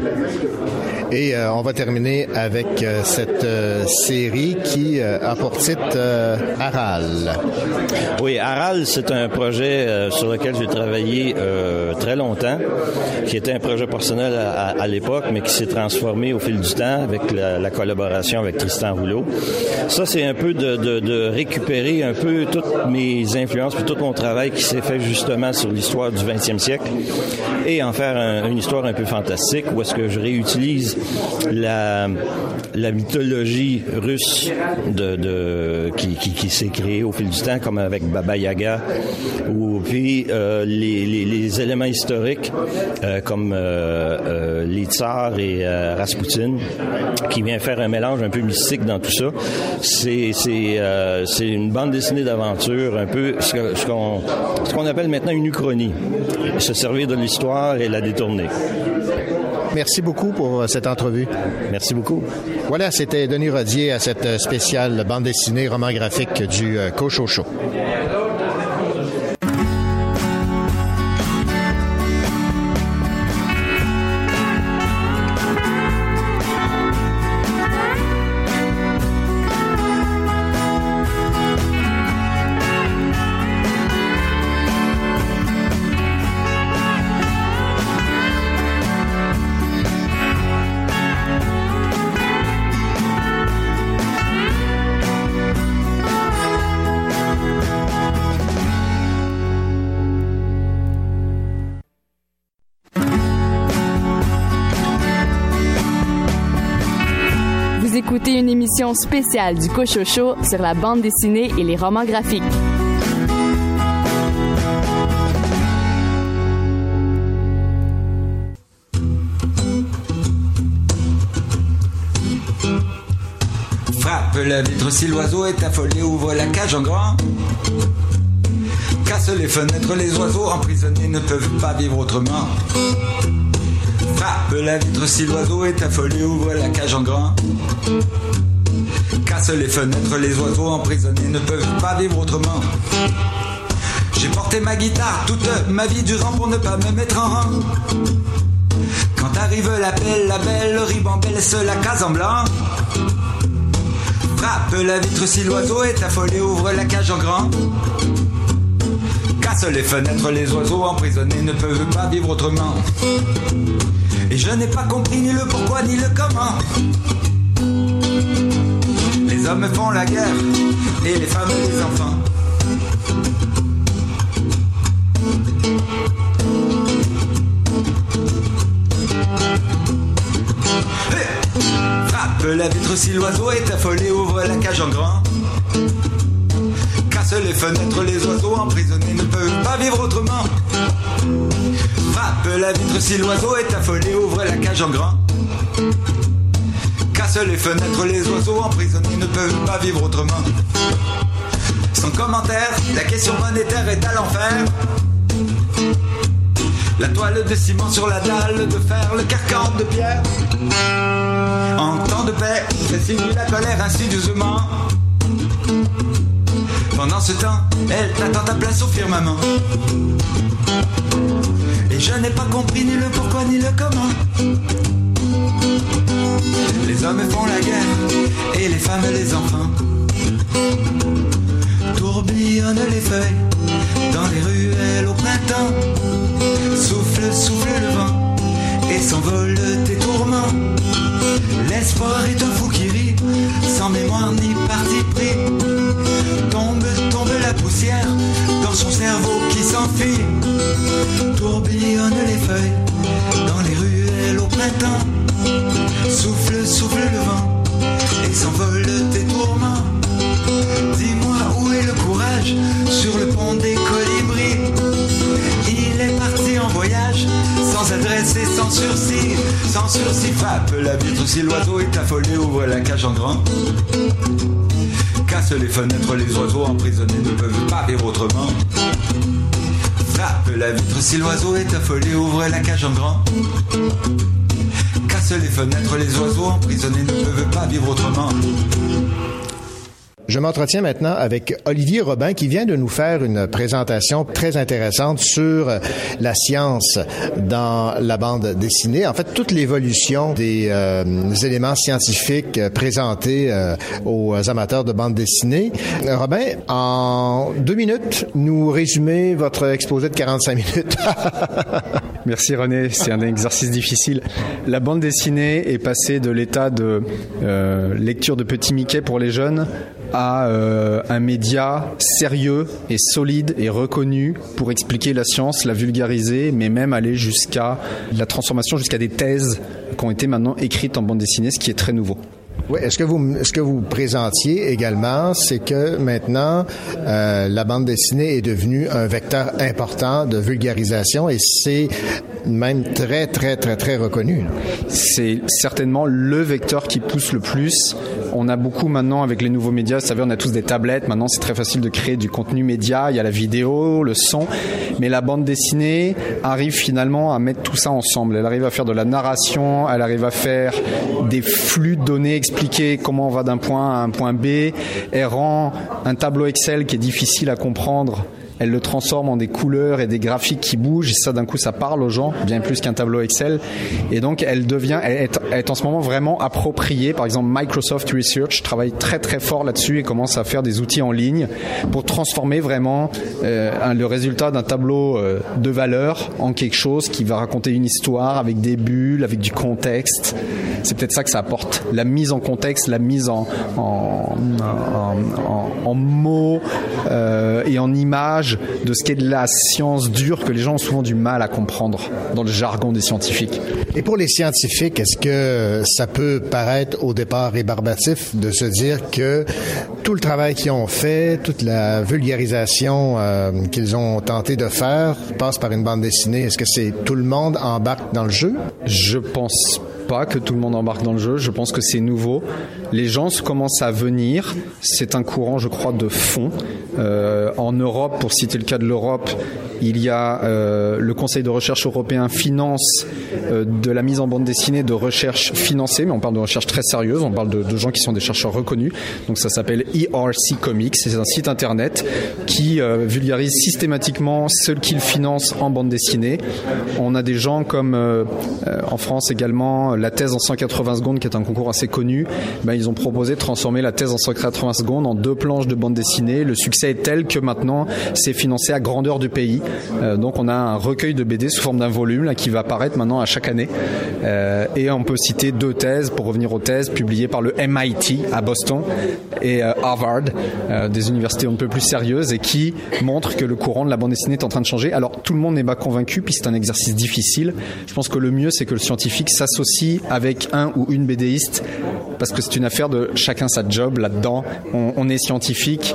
Et euh, on va terminer avec euh, cette euh, série qui a pour titre Aral. Oui, Aral, c'est un projet sur lequel j'ai travaillé très longtemps, qui était un projet personnel à, à- l'époque, mais qui s'est transformé au fil du temps avec la, la collaboration avec Tristan Rouleau. Ça, c'est un peu de, récupérer un peu toutes mes influences, puis tout mon travail qui s'est fait justement sur l'histoire du 20e siècle, et en faire un- une histoire un peu fantastique, où est-ce que je réutilise la, mythologie russe qui, s'est créée au fil du temps, comme avec Baba Yaga, ou puis euh, les, éléments historiques euh, comme euh, les tsars et euh, Rasputin, qui vient faire un mélange un peu mystique dans tout ça. C'est c'est euh, une bande dessinée d'aventure, un peu ce qu'on ce qu'on appelle maintenant une uchronie, se servir de l'histoire et la détourner. Merci beaucoup pour euh, cette entrevue. Merci beaucoup. Voilà, c'était Denis Rodier à cette spéciale bande dessinée roman graphique du euh, spéciale du Cocho Show sur la bande dessinée et les romans graphiques. Frappe la vitre si l'oiseau est affolé, ouvre la cage en grand. Casse les fenêtres, les oiseaux emprisonnés ne peuvent pas vivre autrement. Frappe la vitre si l'oiseau est affolé, ouvre la cage en grand. Casse les fenêtres, les oiseaux emprisonnés ne peuvent pas vivre autrement. J'ai porté ma guitare toute ma vie durant pour ne pas me mettre en rang. Quand arrive l'appel, la belle ribambelle se la case en blanc. Frappe la vitre si l'oiseau est affolé, ouvre la cage en grand. Casse les fenêtres, les oiseaux emprisonnés ne peuvent pas vivre autrement. Et je n'ai pas compris ni le pourquoi ni le comment. Les hommes font la guerre et les femmes les enfants. Frappe la vitre si l'oiseau est affolé, ouvre la cage en grand. Casse les fenêtres, les oiseaux emprisonnés ne peuvent pas vivre autrement. Frappe la vitre si l'oiseau est affolé, ouvre la cage en grand. Casse les fenêtres, les oiseaux emprisonnés ne peuvent pas vivre autrement. Son commentaire, la question monétaire est à l'enfer. La toile de ciment sur la dalle de fer, le carcan de pierre. En temps de paix, fait signe la colère insidieusement. Pendant ce temps, elle t'attend ta place au firmament. Et je n'ai pas compris ni le pourquoi ni le comment. Les hommes font la guerre et les femmes les enfants. Tourbillonnent les feuilles dans les ruelles au printemps. Souffle, souffle le vent et s'envole tes tourments. L'espoir est un fou qui rit, sans mémoire ni parti pris. Tombe, tombe la poussière dans son cerveau qui s'enfuit. Tourbillonnent les feuilles dans les ruelles au printemps. Souffle, souffle le vent et s'envole tes tourments. Dis-moi où est le courage sur le pont des colibris. Il est parti en voyage sans adresse et sans sursis. Sans sursis, frappe la vitre si l'oiseau est affolé, ouvre la cage en grand. Casse les fenêtres, les oiseaux emprisonnés ne peuvent pas vivre autrement. Frappe la vitre si l'oiseau est affolé, ouvre la cage en grand. Les fenêtres, les oiseaux emprisonnés ne peuvent pas vivre autrement. Je m'entretiens maintenant avec Olivier Robin qui vient de nous faire une présentation très intéressante sur la science dans la bande dessinée. En fait, toute l'évolution des euh, éléments scientifiques présentés euh, aux amateurs de bande dessinée. Robin, en deux minutes, nous résumez votre exposé de 45 minutes. Merci René, c'est un exercice difficile. La bande dessinée est passée de l'état de euh, lecture de Petit Mickey pour les jeunes à euh, un média sérieux et solide et reconnu pour expliquer la science, la vulgariser, mais même aller jusqu'à la transformation, jusqu'à des thèses qui ont été maintenant écrites en bande dessinée, ce qui est très nouveau. Oui, est-ce que vous ce que vous présentiez également, c'est que maintenant euh, la bande dessinée est devenue un vecteur important de vulgarisation et c'est même très très très très reconnu. C'est certainement le vecteur qui pousse le plus. On a beaucoup maintenant avec les nouveaux médias, vous savez, on a tous des tablettes. Maintenant, c'est très facile de créer du contenu média. Il y a la vidéo, le son, mais la bande dessinée arrive finalement à mettre tout ça ensemble. Elle arrive à faire de la narration, elle arrive à faire des flux de données, expliquer comment on va d'un point à un point B. Elle rend un tableau Excel qui est difficile à comprendre elle le transforme en des couleurs et des graphiques qui bougent, et ça d'un coup ça parle aux gens, bien plus qu'un tableau Excel. Et donc elle devient, elle est, en ce moment vraiment appropriée. Par exemple, Microsoft Research travaille très très fort là-dessus et commence à faire des outils en ligne pour transformer vraiment euh, le résultat d'un tableau euh, de valeur en quelque chose qui va raconter une histoire avec des bulles, avec du contexte. C'est peut-être ça que ça apporte, la mise en contexte, la mise en mots euh, et en images de ce qu'est de la science dure que les gens ont souvent du mal à comprendre dans le jargon des scientifiques. Et pour les scientifiques, est-ce que ça peut paraître au départ rébarbatif de se dire que tout le travail qu'ils ont fait, toute la vulgarisation euh, qu'ils ont tenté de faire passe par une bande dessinée? Est-ce que c'est tout le monde embarque dans le jeu? Je pense pas que tout le monde embarque dans le jeu. Je pense que c'est nouveau. Les gens commencent à venir. C'est un courant, je crois, de fond. Euh, en Europe, pour citer le cas de l'Europe, il y a euh, le Conseil de recherche européen finance euh, de la mise en bande dessinée de recherche financée, mais on parle de recherche très sérieuse. On parle de, gens qui sont des chercheurs reconnus. Donc ça s'appelle ERC Comics. C'est un site internet qui vulgarise systématiquement ce qu'il finance en bande dessinée. On a des gens comme en France également la thèse en 180 secondes, qui est un concours assez connu. Ben, ils ont proposé de transformer la thèse en 180 secondes en deux planches de bande dessinée. Le succès est tel que maintenant c'est financé à grandeur du pays. Euh, donc on a un recueil de BD sous forme d'un volume qui va apparaître maintenant à chaque année. Euh, et on peut citer deux thèses pour revenir aux thèses publiées par le MIT à Boston et euh, Harvard, des universités un peu plus sérieuses et qui montrent que le courant de la bande dessinée est en train de changer. Alors tout le monde n'est pas convaincu puis c'est un exercice difficile. Je pense que le mieux c'est que le scientifique s'associe avec un ou une BDiste parce que c'est une affaire de chacun sa job là-dedans. On, on, est scientifique,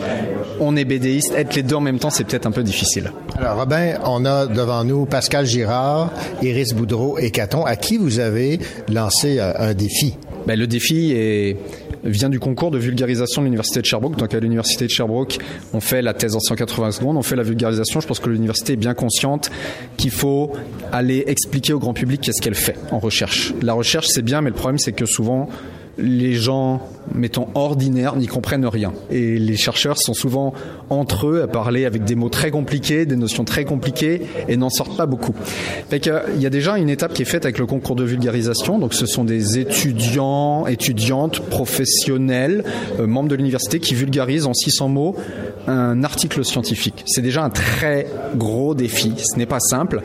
on est BDiste, être les deux en même temps c'est peut-être un peu difficile. Alors Robin, on a devant nous Pascal Girard, Iris Boudreau et Caton, à qui vous avez lancé un défi? Ben, le défi est vient du concours de vulgarisation de l'université de Sherbrooke. Donc à l'université de Sherbrooke, on fait la thèse en 180 secondes, on fait la vulgarisation. Je pense que l'université est bien consciente qu'il faut aller expliquer au grand public qu'est-ce qu'elle fait en recherche. La recherche c'est bien, mais le problème c'est que souvent les gens, mettons, ordinaires n'y comprennent rien. Et les chercheurs sont souvent entre eux à parler avec des mots très compliqués, des notions très compliquées, et n'en sortent pas beaucoup. Fait il y a déjà une étape qui est faite avec le concours de vulgarisation. Donc, ce sont des étudiants, étudiantes, professionnels, euh, membres de l'université qui vulgarisent en 600 mots un article scientifique. C'est déjà un très gros défi. Ce n'est pas simple.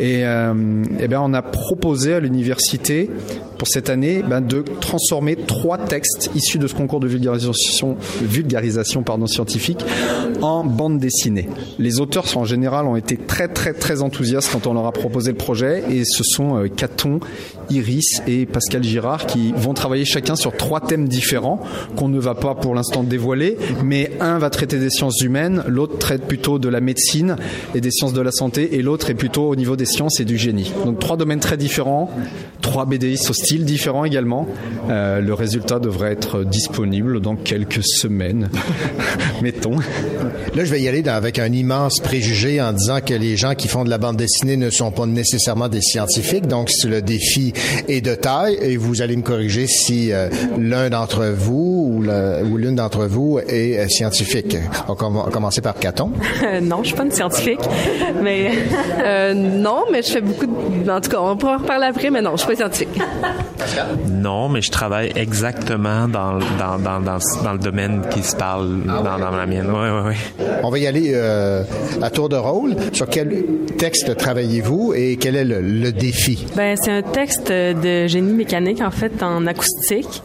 Et, euh, eh bien, on a proposé à l'université pour cette année ben, de transformer trois textes issus de ce concours de vulgarisation, vulgarisation pardon, scientifique en bande dessinée. Les auteurs en général ont été très très très enthousiastes quand on leur a proposé le projet et ce sont euh, Caton, Iris et Pascal Girard qui vont travailler chacun sur trois thèmes différents qu'on ne va pas pour l'instant dévoiler, mais un va traiter des sciences humaines, l'autre traite plutôt de la médecine et des sciences de la santé et l'autre est plutôt au niveau des sciences et du génie. Donc trois domaines très différents, trois BDistes au style différent également. Euh, le résultat devrait être disponible dans quelques semaines, mettons. Là, je vais y aller dans- avec un immense préjugé en disant que les gens qui font de la bande dessinée ne sont pas nécessairement des scientifiques. Donc, le défi est de taille, et vous allez me corriger si euh, l'un d'entre vous ou l'une d'entre vous est euh, scientifique. On va commencer par Caton. non, je suis pas une scientifique, mais Euh, non, mais je fais beaucoup de... En tout cas, on pourra en reparler après, mais non, je suis pas scientifique. Non, mais je travaille exactement dans, dans, dans, dans, dans le domaine qui se parle dans, dans la mienne. Oui, oui, oui. On va y aller euh, à tour de rôle. Sur quel texte travaillez-vous et quel est le, le défi? Ben, c'est un texte de génie mécanique, en fait, en acoustique.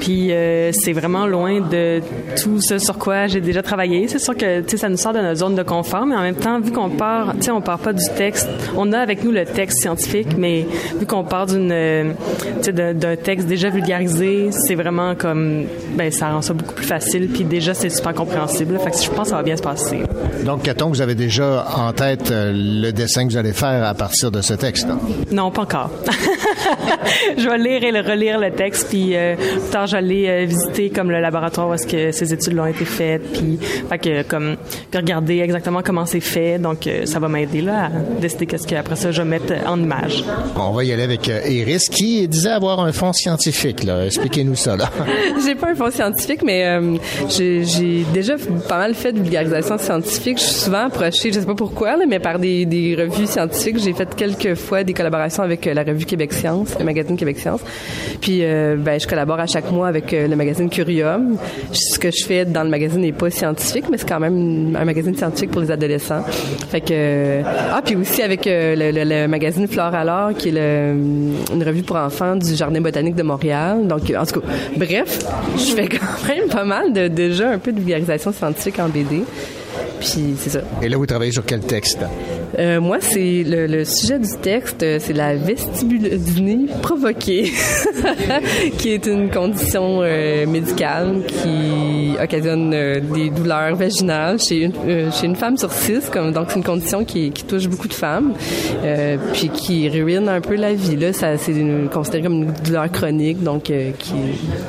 Puis euh, c'est vraiment loin de tout ce sur quoi j'ai déjà travaillé. C'est sûr que tu sais, ça nous sort de notre zone de confort, mais en même temps, vu qu'on part, tu sais, on part pas du texte. On a avec nous le texte scientifique, mais vu qu'on part d'une, euh, tu sais, d'un texte déjà vulgarisé, c'est vraiment comme, ben, ça rend ça beaucoup plus facile. Puis déjà, c'est super compréhensible. Fait que je pense que ça va bien se passer. Donc, Caton, vous avez déjà en tête euh, le dessin que vous allez faire à partir de ce texte. Non, pas encore. je vais lire et le relire le texte, puis euh, plus tard, je vais aller euh, visiter comme le laboratoire où est-ce que ces études ont été faites, puis fait que comme regarder exactement comment c'est fait. Donc, euh, ça va m'aider là à décider qu'est-ce qu'après ça je vais mettre en image. On va y aller avec Iris, qui disait avoir un fond scientifique. Expliquez-nous ça. Là. j'ai pas un fond scientifique, mais euh, j'ai déjà pas mal fait de vulgarisation scientifique. Je suis souvent approchée, je sais pas pourquoi, mais par des, revues scientifiques. J'ai fait quelques fois des collaborations avec euh, la revue Québec Science, le magazine Québec Science. Puis, euh, ben, je collabore à chaque mois avec le magazine Curium. Ce que je fais dans le magazine n'est pas scientifique, mais c'est quand même un magazine scientifique pour les adolescents. Fait que ah, puis aussi avec le, le- le magazine Flore alors, qui est une revue pour enfants du Jardin botanique de Montréal. Donc, en tout cas, bref, je fais quand même pas mal de déjà un peu de vulgarisation scientifique en BD. Puis c'est ça. Et là, vous travaillez sur quel texte? Euh, moi, c'est le, le sujet du texte, euh, c'est la vestibulodynie provoquée, qui est une condition euh, médicale qui occasionne euh, des douleurs vaginales chez une, chez une femme sur six. Comme, donc, c'est une condition qui, qui touche beaucoup de femmes, puis qui ruine un peu la vie. Là, ça, c'est considéré comme une douleur chronique, donc qui,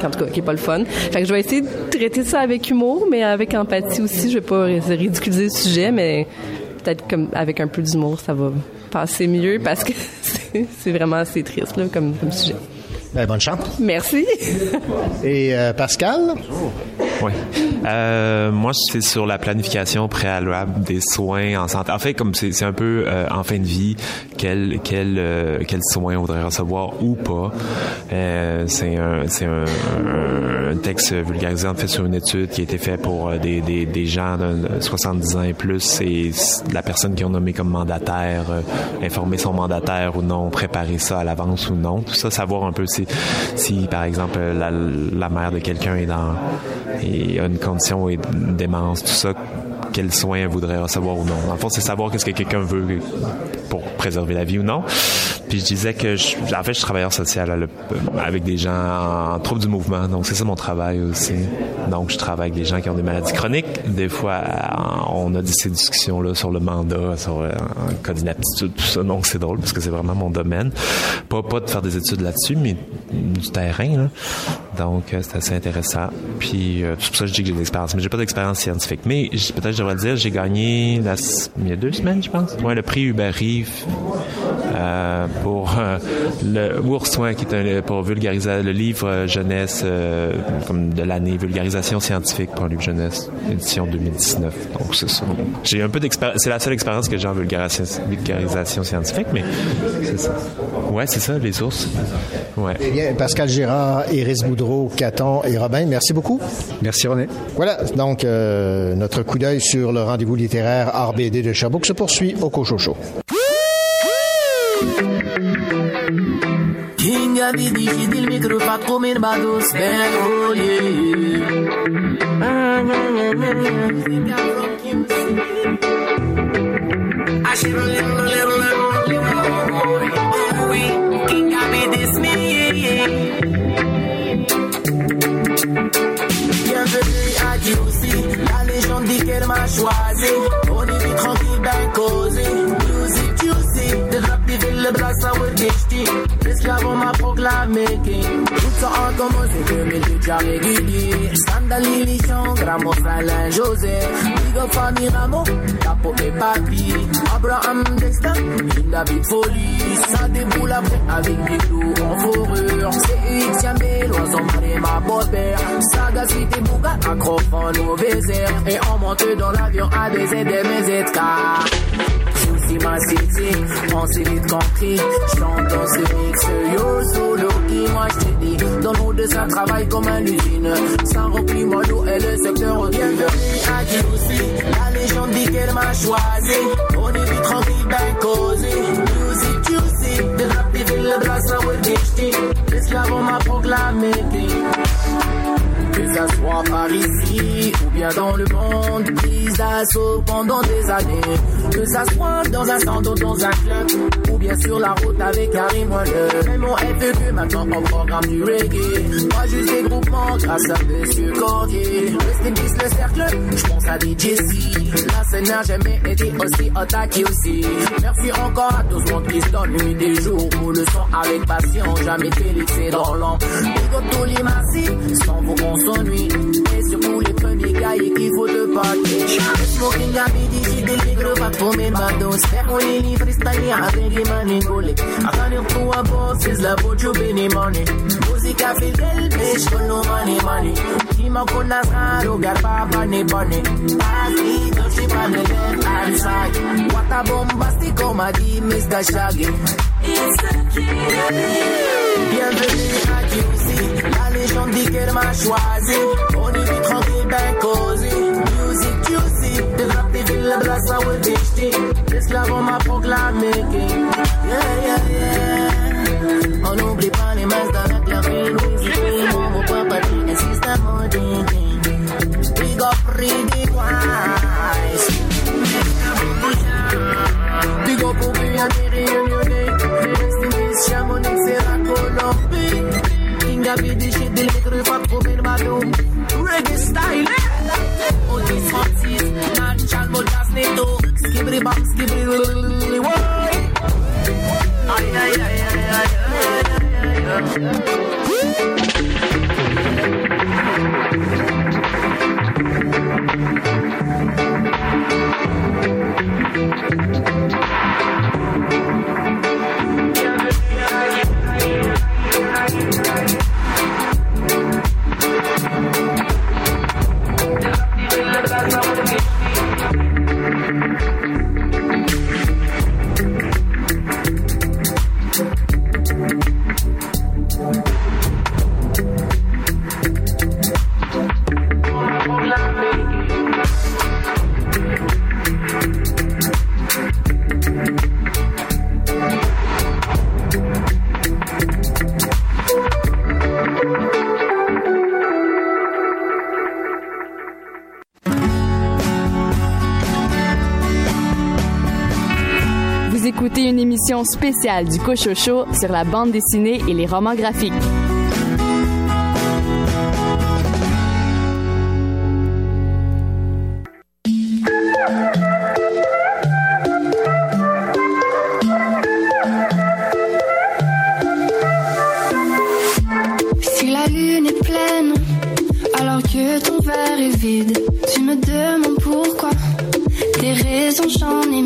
en tout cas, qui est pas le fun. Fait que je vais essayer de traiter ça avec humour, mais avec empathie aussi. Je vais pas ridiculiser le sujet, mais peut-être comme avec un peu d'humour, ça va passer mieux parce que c'est vraiment assez triste là, comme sujet. Ben, bonne chance. Merci. Et euh, Pascal? Oui. Euh, moi, c'est sur la planification préalable des soins en santé. En fait, comme c'est c'est un peu euh, en fin de vie, quel quel euh, quel soin on voudrait recevoir ou pas. Euh, c'est un c'est un, un- un texte vulgarisé en fait sur une étude qui a été faite pour euh, des, des, des gens de 70 ans et plus et la personne qui ont nommé comme mandataire, euh, informer son mandataire ou non, préparer ça à l'avance ou non. Tout ça, savoir un peu si si par exemple la, mère de quelqu'un est dans a une condition et démence, tout ça, quels soins elle voudrait recevoir ou non? En fond, c'est savoir qu'est-ce que quelqu'un veut pour préserver la vie ou non. Puis je disais que, je, en fait, je suis travailleur social le- avec des gens en trouble du mouvement, donc c'est ça mon travail aussi. Donc je travaille avec des gens qui ont des maladies chroniques. Des fois, on a ces discussions-là sur le mandat, sur euh, un cas d'inaptitude, tout ça. Donc c'est drôle parce que c'est vraiment mon domaine. Pas, pas de faire des études là-dessus, mais du terrain. Là. Donc c'est assez intéressant. Puis euh, c'est pour ça que je dis que j'ai de l'expérience, mais j'ai pas d'expérience scientifique. Mais peut-être je devrais dire, j'ai gagné il y a deux semaines, je pense. Ouais, le prix Uber Reef euh, pour euh, le qui est un, pour vulgariser le livre euh, jeunesse euh, comme de l'année vulgarisation scientifique pour un livre jeunesse édition 2019. Donc c'est ça. J'ai un peu d'expérience. C'est la seule expérience que j'ai en vulgarisation, scientifique, mais c'est ça. Ouais, c'est ça, les ours. Ouais. Eh Pascal Girard, Iris Boudreau, Caton et Robin, merci beaucoup. Merci René. Voilà, donc euh, notre coup d'œil sur le rendez-vous littéraire RBD de Sherbrooke se poursuit au Cochocho. Bienvenue à Dieusi, la légende dit qu'elle m'a choisi. On est vite tranquille, ben causé. Music juicy, de rap le bras, ça on m'a proclamé king. Tout ça en commun, c'est que mes deux jarres réguliers. Sandal, Lilichon, Gramos, Alain, José. Big up, famille Ramo, Capo et Papi. Abraham Dexter, une David Folie. Ça déboule après avec des clous en fourrure. C'est X, Yamé, l'oiseau maré, ma beau-père. Saga, cité, Bouga, accrochant nos baisers. Et on monte dans l'avion à des aides et mes ZK. Ma city, on s'est vite compris. Dans ce mix, yo solo qui moi dit. Dans l'eau de ça travaille comme un usine. Sans repli, moi l'eau est le secteur bienvenue à Djibouti. La légende dit qu'elle m'a choisi. On est vite tranquille, ben causé. Music juicy, de rap des villes, le bras, ça. L'esclave, on m'a proclamé soit par ici ou bien dans le monde, prise d'assaut pendant des années. Que ça soit dans un ou dans un club, ou bien sur la route avec Karim Waller. Même mon FEQ maintenant on programme du reggae. Moi juste des groupements grâce à Monsieur Cordier. Rest peace le cercle, je pense à DJ C. La scène n'a jamais été aussi attaquée aussi. Merci encore à tous mon qui se nuit des jours où le son avec passion jamais fait dans l'ombre. Sans vous on nuit. Et ce pour les premiers cahiers qu'il faut te. Le smoking à midi, j'ai des. Faire mon freestyle avec les manigolés. De c'est la money. Musique à mais money money. Qui m'en le gars pas pas. What a Mr. Shaggy. It's. Bienvenue à Dieu riche, on dit qu'elle m'a choisi. On est tranquille, ben causé. Music juicy, de la TV, la glace, la will dichti. L'esclavon m'a proclamé. Yeah, yeah, yeah. On n'oublie pas les masses avec la ville. Mon beau papa dit, insiste à mon ding. Big up, ridiculous. Digo, pour bien guérir, Lionel. Destination, mon excellent Colombie. La Colombie. King Abidi, shit, des micros, pas trop bien badou. Reggae style, eh? Otis Francis, Nanchal, Motas, Neto. Skibri bop, skibri lily, woy. Ay, ay, ay, ay, ay, ay, ay, ay, spéciale du Cochocho sur la bande dessinée et les romans graphiques. Si la lune est pleine, alors que ton verre est vide, tu me demandes pourquoi. Des raisons, j'en ai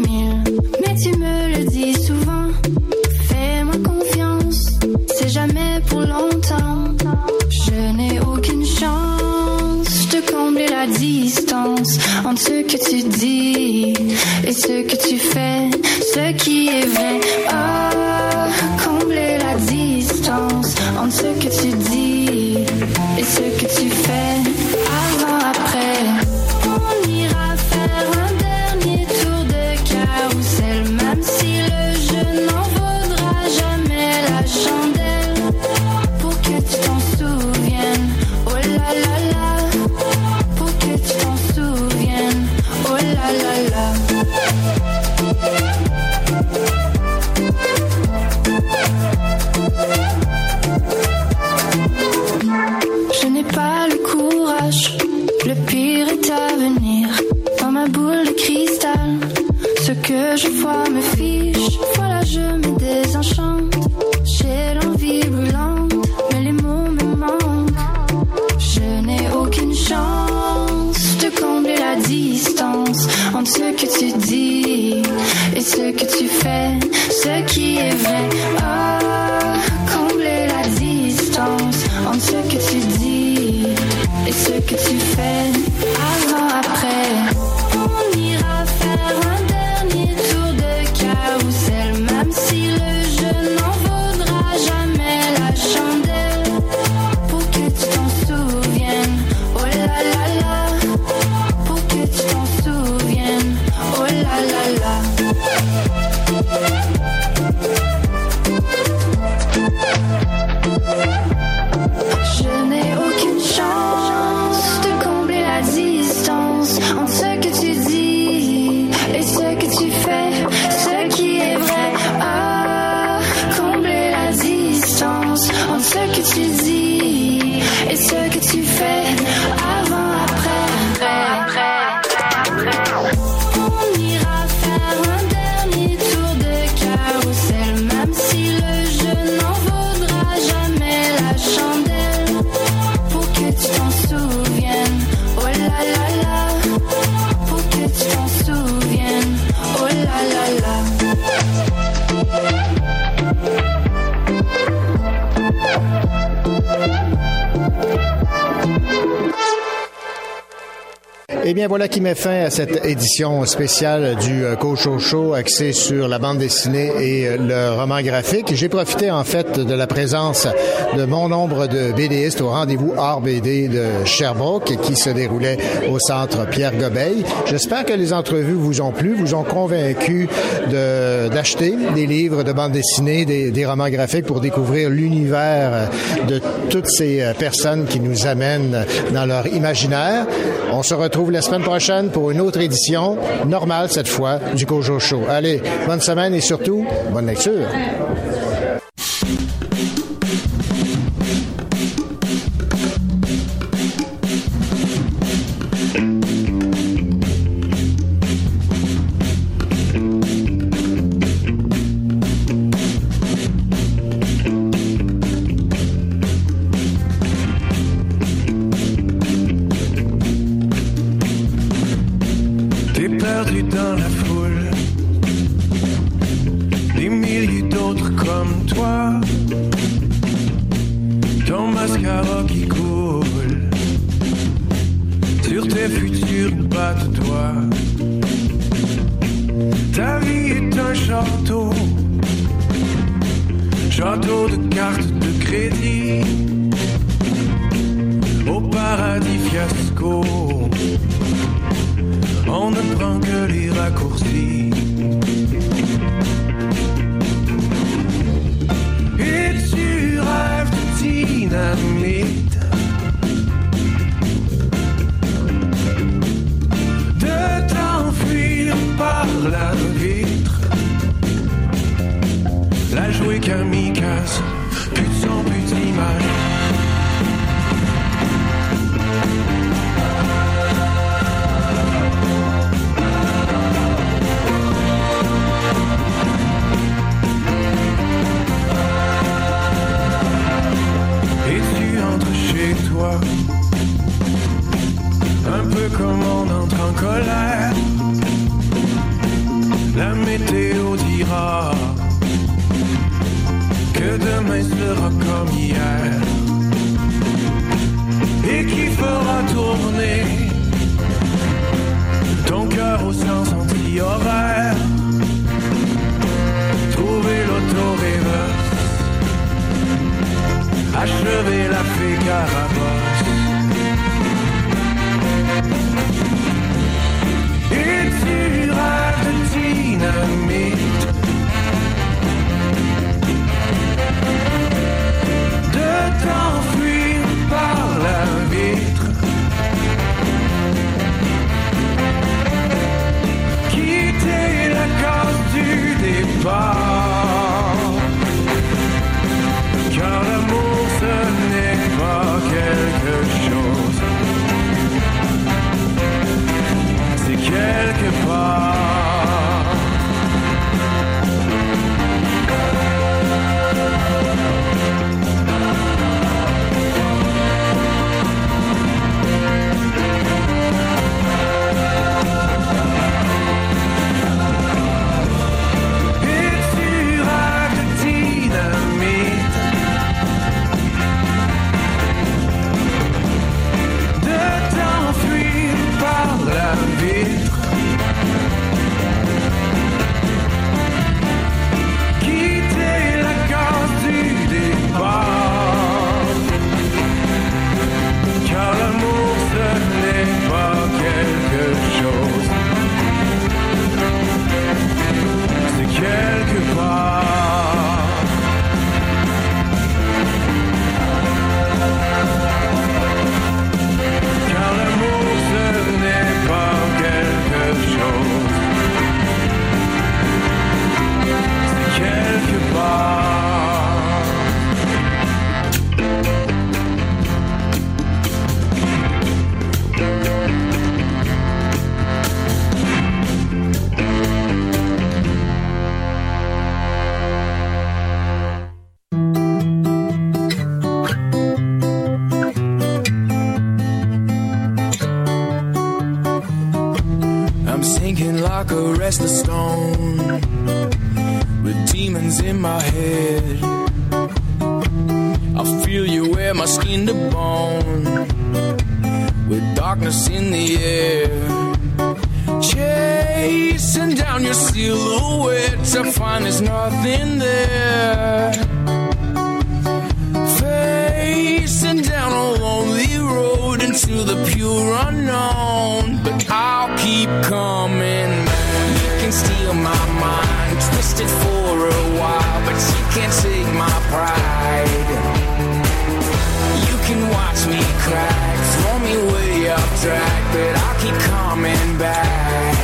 voilà qui met fin à cette édition spéciale du euh, Cocho Show axée sur la bande dessinée et euh, le roman graphique. J'ai profité, en fait, de la présence de mon nombre de BDistes au rendez-vous Art BD de Sherbrooke qui se déroulait au centre Pierre Gobeil. J'espère que les entrevues vous ont plu, vous ont convaincu d'acheter des livres de bande dessinée, des, des romans graphiques pour découvrir l'univers de toutes ces euh, personnes qui nous amènent dans leur imaginaire. On se retrouve la semaine prochaine pour une autre édition, normale cette fois, du Kojo Show. Allez, bonne semaine et surtout, bonne lecture. nothing there. Facing down a lonely road into the pure unknown, but I'll keep coming. You can steal my mind, twist it for a while, but you can't take my pride. You can watch me crack, throw me way off track, but I'll keep coming back.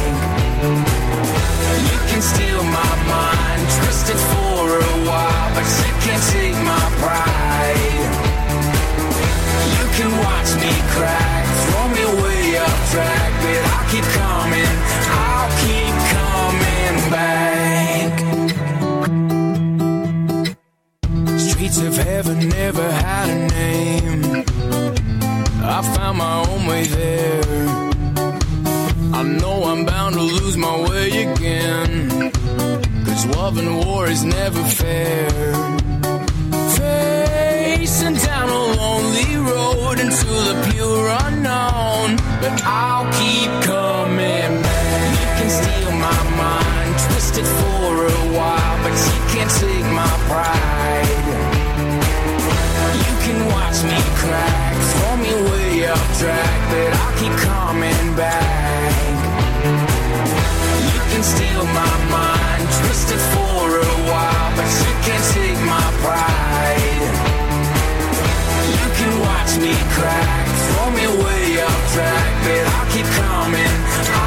You can steal my mind twisted for a while, but you can't take my pride. You can watch me crack, throw me way off track, but I keep coming. and war is never fair. Facing down a lonely road into the pure unknown, but I'll keep coming back. You can steal my mind, twist it for a while, but you can't take my pride. You can watch me crack, throw me way off track, but I'll keep coming back. You can steal my mind twisted for a while, but you can't take my pride. You can watch me crack, throw me way up track, but I keep coming.